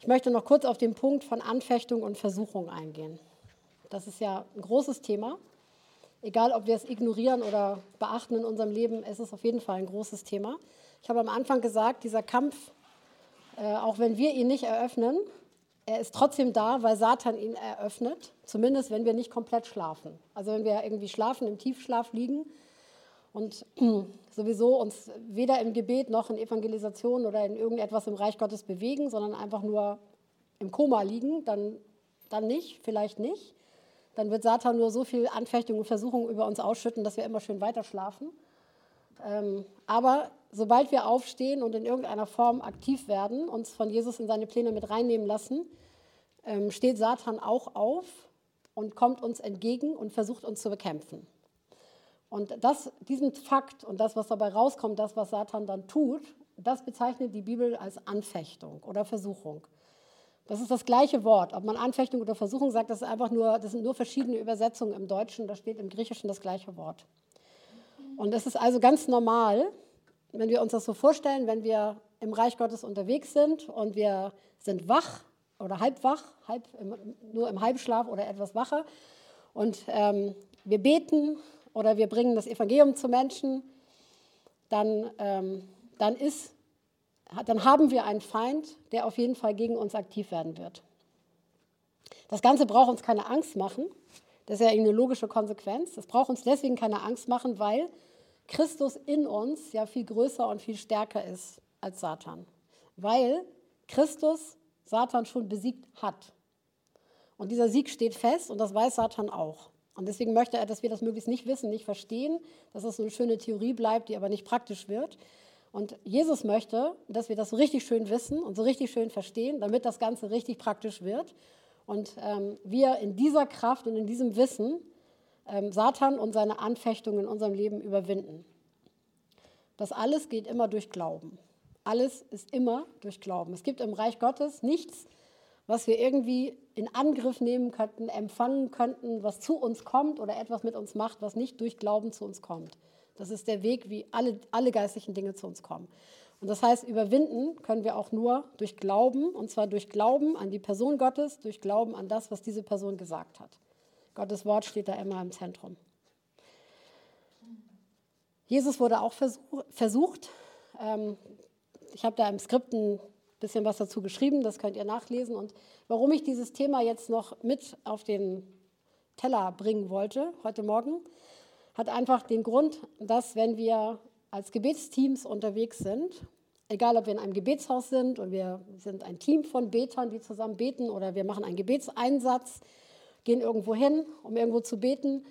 Ich möchte noch kurz auf den Punkt von Anfechtung und Versuchung eingehen. Das ist ja ein großes Thema. Egal, ob wir es ignorieren oder beachten in unserem Leben, es ist auf jeden Fall ein großes Thema. Ich habe am Anfang gesagt, dieser Kampf, äh, auch wenn wir ihn nicht eröffnen, er ist trotzdem da, weil Satan ihn eröffnet, zumindest wenn wir nicht komplett schlafen. Also wenn wir irgendwie schlafen, im Tiefschlaf liegen und <clears throat> sowieso uns weder im Gebet noch in Evangelisation oder in irgendetwas im Reich Gottes bewegen, sondern einfach nur im Koma liegen, dann, dann nicht, vielleicht nicht. Dann wird Satan nur so viel Anfechtung und Versuchung über uns ausschütten, dass wir immer schön weiter schlafen. Ähm, aber sobald wir aufstehen und in irgendeiner Form aktiv werden, uns von Jesus in seine Pläne mit reinnehmen lassen, ähm, steht Satan auch auf und kommt uns entgegen und versucht uns zu bekämpfen. Und das, diesen Fakt und das, was dabei rauskommt, das, was Satan dann tut, das bezeichnet die Bibel als Anfechtung oder Versuchung. Das ist das gleiche Wort. Ob man Anfechtung oder Versuchung sagt, das, ist einfach nur, das sind nur verschiedene Übersetzungen im Deutschen. Da steht im Griechischen das gleiche Wort. Und es ist also ganz normal, wenn wir uns das so vorstellen, wenn wir im Reich Gottes unterwegs sind und wir sind wach oder halb wach, halb nur im Halbschlaf oder etwas wacher und ähm, wir beten oder wir bringen das Evangelium zu Menschen, dann, ähm, dann, ist, dann haben wir einen Feind, der auf jeden Fall gegen uns aktiv werden wird. Das Ganze braucht uns keine Angst machen. Das ist ja eine logische Konsequenz. Das braucht uns deswegen keine Angst machen, weil Christus in uns ja viel größer und viel stärker ist als Satan. Weil Christus Satan schon besiegt hat. Und dieser Sieg steht fest und das weiß Satan auch. Und deswegen möchte er, dass wir das möglichst nicht wissen, nicht verstehen, dass es so eine schöne Theorie bleibt, die aber nicht praktisch wird. Und Jesus möchte, dass wir das so richtig schön wissen und so richtig schön verstehen, damit das Ganze richtig praktisch wird. Und ähm, wir in dieser Kraft und in diesem Wissen Satan und seine Anfechtungen in unserem Leben überwinden. Das alles geht immer durch Glauben. Alles ist immer durch Glauben. Es gibt im Reich Gottes nichts, was wir irgendwie in Angriff nehmen könnten, empfangen könnten, was zu uns kommt oder etwas mit uns macht, was nicht durch Glauben zu uns kommt. Das ist der Weg, wie alle, alle geistlichen Dinge zu uns kommen. Und das heißt, überwinden können wir auch nur durch Glauben, und zwar durch Glauben an die Person Gottes, durch Glauben an das, was diese Person gesagt hat. Gottes Wort steht da immer im Zentrum. Jesus wurde auch versucht. Ähm, ich habe da im Skript ein bisschen was dazu geschrieben, das könnt ihr nachlesen. Und warum ich dieses Thema jetzt noch mit auf den Teller bringen wollte heute Morgen, hat einfach den Grund, dass wenn wir als Gebetsteams unterwegs sind, egal ob wir in einem Gebetshaus sind und wir sind ein Team von Betern, die zusammen beten oder wir machen einen Gebetseinsatz, gehen irgendwo hin, um irgendwo zu beten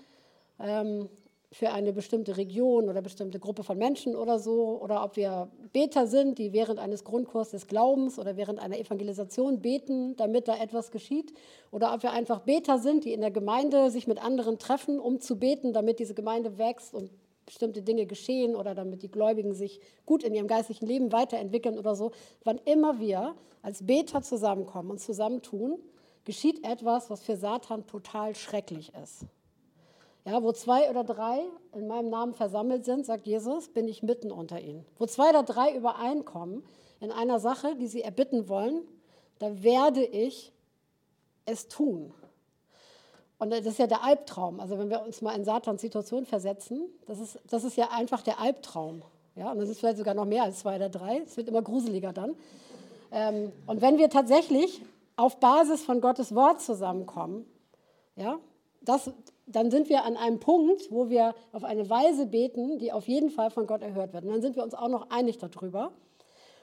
ähm, für eine bestimmte Region oder bestimmte Gruppe von Menschen oder so. Oder ob wir Beter sind, die während eines Grundkurses des Glaubens oder während einer Evangelisation beten, damit da etwas geschieht. Oder ob wir einfach Beter sind, die in der Gemeinde sich mit anderen treffen, um zu beten, damit diese Gemeinde wächst und bestimmte Dinge geschehen oder damit die Gläubigen sich gut in ihrem geistlichen Leben weiterentwickeln oder so. Wann immer wir als Beter zusammenkommen und zusammentun, geschieht etwas, was für Satan total schrecklich ist. Ja, wo zwei oder drei in meinem Namen versammelt sind, sagt Jesus, bin ich mitten unter ihnen. Wo zwei oder drei übereinkommen in einer Sache, die sie erbitten wollen, da werde ich es tun. Und das ist ja der Albtraum. Also wenn wir uns mal in Satans Situation versetzen, das ist, das ist ja einfach der Albtraum. Ja, und das ist vielleicht sogar noch mehr als zwei oder drei. Es wird immer gruseliger dann. Ähm, und wenn wir tatsächlich auf Basis von Gottes Wort zusammenkommen, ja, das, dann sind wir an einem Punkt, wo wir auf eine Weise beten, die auf jeden Fall von Gott erhört wird. Und dann sind wir uns auch noch einig darüber.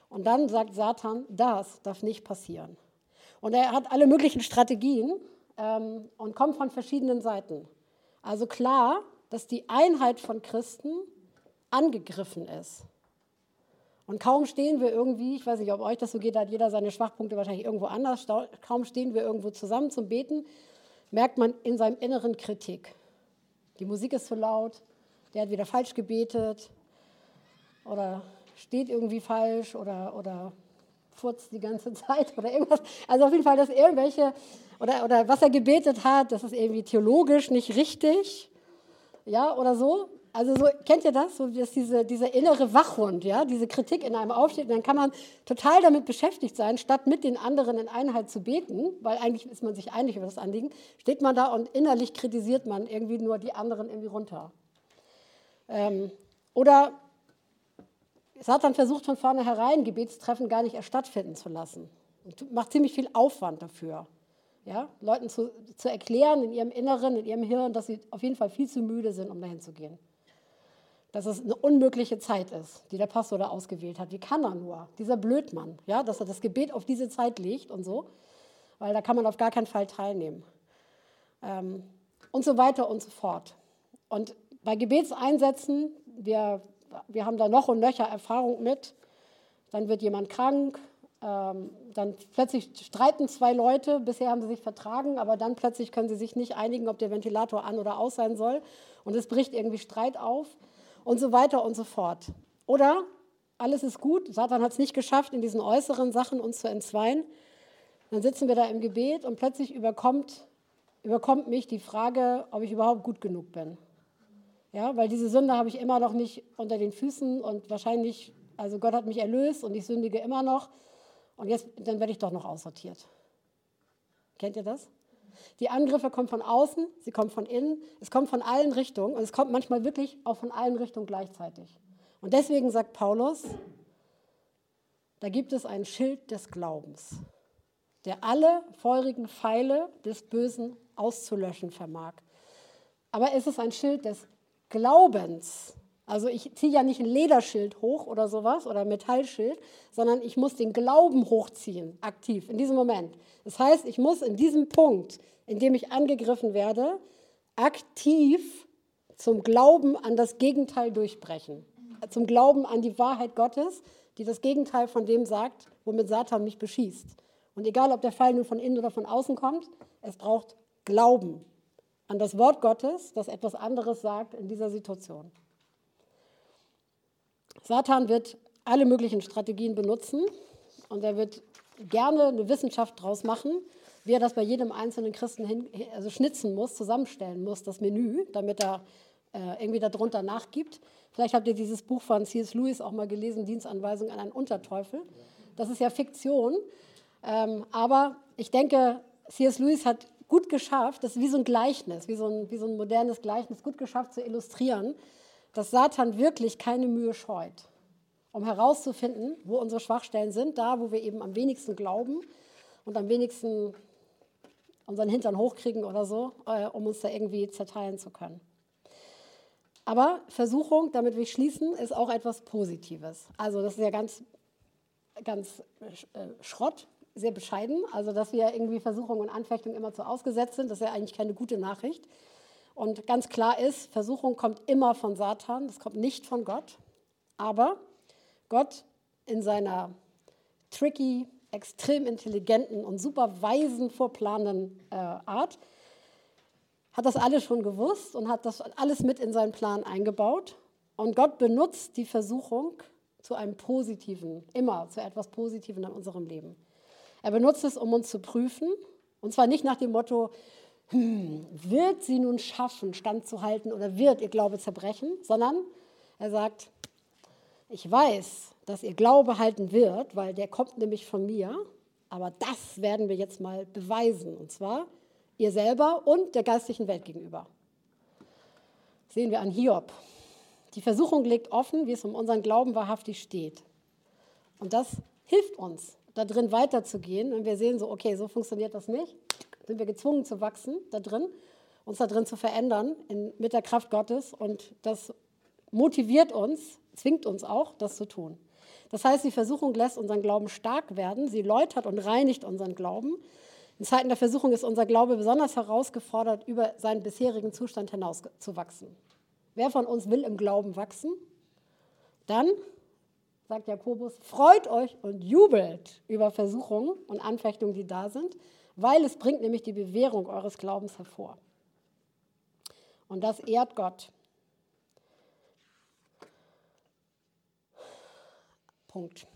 Und dann sagt Satan, das darf nicht passieren. Und er hat alle möglichen Strategien ähm, und kommt von verschiedenen Seiten. Also klar, dass die Einheit von Christen angegriffen ist. Und kaum stehen wir irgendwie, ich weiß nicht, ob euch das so geht, da hat jeder seine Schwachpunkte wahrscheinlich irgendwo anders, kaum stehen wir irgendwo zusammen zum Beten, merkt man in seinem Inneren Kritik. Die Musik ist zu laut, der hat wieder falsch gebetet oder steht irgendwie falsch oder, oder furzt die ganze <laughs> Zeit oder irgendwas. Also auf jeden Fall, dass irgendwelche, oder, oder was er gebetet hat, das ist irgendwie theologisch nicht richtig, ja, oder so. Also so, kennt ihr das? So, dass diese, dieser innere Wachhund, ja, diese Kritik in einem aufsteht, und dann kann man total damit beschäftigt sein, statt mit den anderen in Einheit zu beten, weil eigentlich ist man sich einig über das Anliegen, steht man da und innerlich kritisiert man irgendwie nur die anderen irgendwie runter. Ähm, oder Satan versucht von vornherein, Gebetstreffen gar nicht erst stattfinden zu lassen. Und macht ziemlich viel Aufwand dafür. Ja? Leuten zu, zu erklären in ihrem Inneren, in ihrem Hirn, dass sie auf jeden Fall viel zu müde sind, um dahin zu gehen. Dass es eine unmögliche Zeit ist, die der Pastor da ausgewählt hat. Wie kann er nur? Dieser Blödmann, ja? dass er das Gebet auf diese Zeit legt und so. Weil da kann man auf gar keinen Fall teilnehmen. Ähm, und so weiter und so fort. Und bei Gebetseinsätzen, wir, wir haben da noch und nöcher Erfahrung mit, dann wird jemand krank, ähm, dann plötzlich streiten zwei Leute, bisher haben sie sich vertragen, aber dann plötzlich können sie sich nicht einigen, ob der Ventilator an oder aus sein soll. Und es bricht irgendwie Streit auf und so weiter und so fort. Oder alles ist gut, Satan hat es nicht geschafft, in diesen äußeren Sachen uns zu entzweien. Dann sitzen wir da im Gebet und plötzlich überkommt, überkommt mich die Frage, ob ich überhaupt gut genug bin. Ja, weil diese Sünde habe ich immer noch nicht unter den Füßen und wahrscheinlich, also Gott hat mich erlöst und ich sündige immer noch. Und jetzt, dann werde ich doch noch aussortiert. Kennt ihr das? Die Angriffe kommen von außen, sie kommen von innen, es kommt von allen Richtungen und es kommt manchmal wirklich auch von allen Richtungen gleichzeitig. Und deswegen sagt Paulus, da gibt es ein Schild des Glaubens, der alle feurigen Pfeile des Bösen auszulöschen vermag. Aber es ist ein Schild des Glaubens. Also ich ziehe ja nicht ein Lederschild hoch oder sowas oder ein Metallschild, sondern ich muss den Glauben hochziehen, aktiv, in diesem Moment. Das heißt, ich muss in diesem Punkt, in dem ich angegriffen werde, aktiv zum Glauben an das Gegenteil durchbrechen. Zum Glauben an die Wahrheit Gottes, die das Gegenteil von dem sagt, womit Satan mich beschießt. Und egal, ob der Fall nun von innen oder von außen kommt, es braucht Glauben an das Wort Gottes, das etwas anderes sagt in dieser Situation. Satan wird alle möglichen Strategien benutzen und er wird gerne eine Wissenschaft draus machen, wie er das bei jedem einzelnen Christen hin, also schnitzen muss, zusammenstellen muss, das Menü, damit er äh, irgendwie darunter nachgibt. Vielleicht habt ihr dieses Buch von C.S. Lewis auch mal gelesen, Dienstanweisung an einen Unterteufel. Das ist ja Fiktion, ähm, aber ich denke, C.S. Lewis hat gut geschafft, das ist wie so ein Gleichnis, wie so ein, wie so ein modernes Gleichnis, gut geschafft zu illustrieren, dass Satan wirklich keine Mühe scheut, um herauszufinden, wo unsere Schwachstellen sind, da, wo wir eben am wenigsten glauben und am wenigsten unseren Hintern hochkriegen oder so, äh, um uns da irgendwie zerteilen zu können. Aber Versuchung, damit ich schließen, ist auch etwas Positives. Also das ist ja ganz, ganz äh, Schrott, sehr bescheiden. Also dass wir irgendwie Versuchung und Anfechtung immer zu ausgesetzt sind, das ist ja eigentlich keine gute Nachricht. Und ganz klar ist, Versuchung kommt immer von Satan, das kommt nicht von Gott. Aber Gott in seiner tricky, extrem intelligenten und super weisen, vorplanenden äh, Art hat das alles schon gewusst und hat das alles mit in seinen Plan eingebaut. Und Gott benutzt die Versuchung zu einem Positiven, immer zu etwas Positiven in unserem Leben. Er benutzt es, um uns zu prüfen. Und zwar nicht nach dem Motto, hm, wird sie nun schaffen, standzuhalten oder wird ihr Glaube zerbrechen, sondern er sagt, ich weiß, dass ihr Glaube halten wird, weil der kommt nämlich von mir, aber das werden wir jetzt mal beweisen, und zwar ihr selber und der geistlichen Welt gegenüber. sehen wir an Hiob. Die Versuchung legt offen, wie es um unseren Glauben wahrhaftig steht. Und das hilft uns, da drin weiterzugehen. Und wir sehen so, okay, so funktioniert das nicht sind wir gezwungen zu wachsen da drin, uns da drin zu verändern in, mit der Kraft Gottes. Und das motiviert uns, zwingt uns auch, das zu tun. Das heißt, die Versuchung lässt unseren Glauben stark werden, sie läutert und reinigt unseren Glauben. In Zeiten der Versuchung ist unser Glaube besonders herausgefordert, über seinen bisherigen Zustand hinaus zu wachsen. Wer von uns will im Glauben wachsen? Dann, sagt Jakobus, freut euch und jubelt über Versuchungen und Anfechtungen, die da sind, weil es bringt nämlich die Bewährung eures Glaubens hervor. Und das ehrt Gott. Punkt.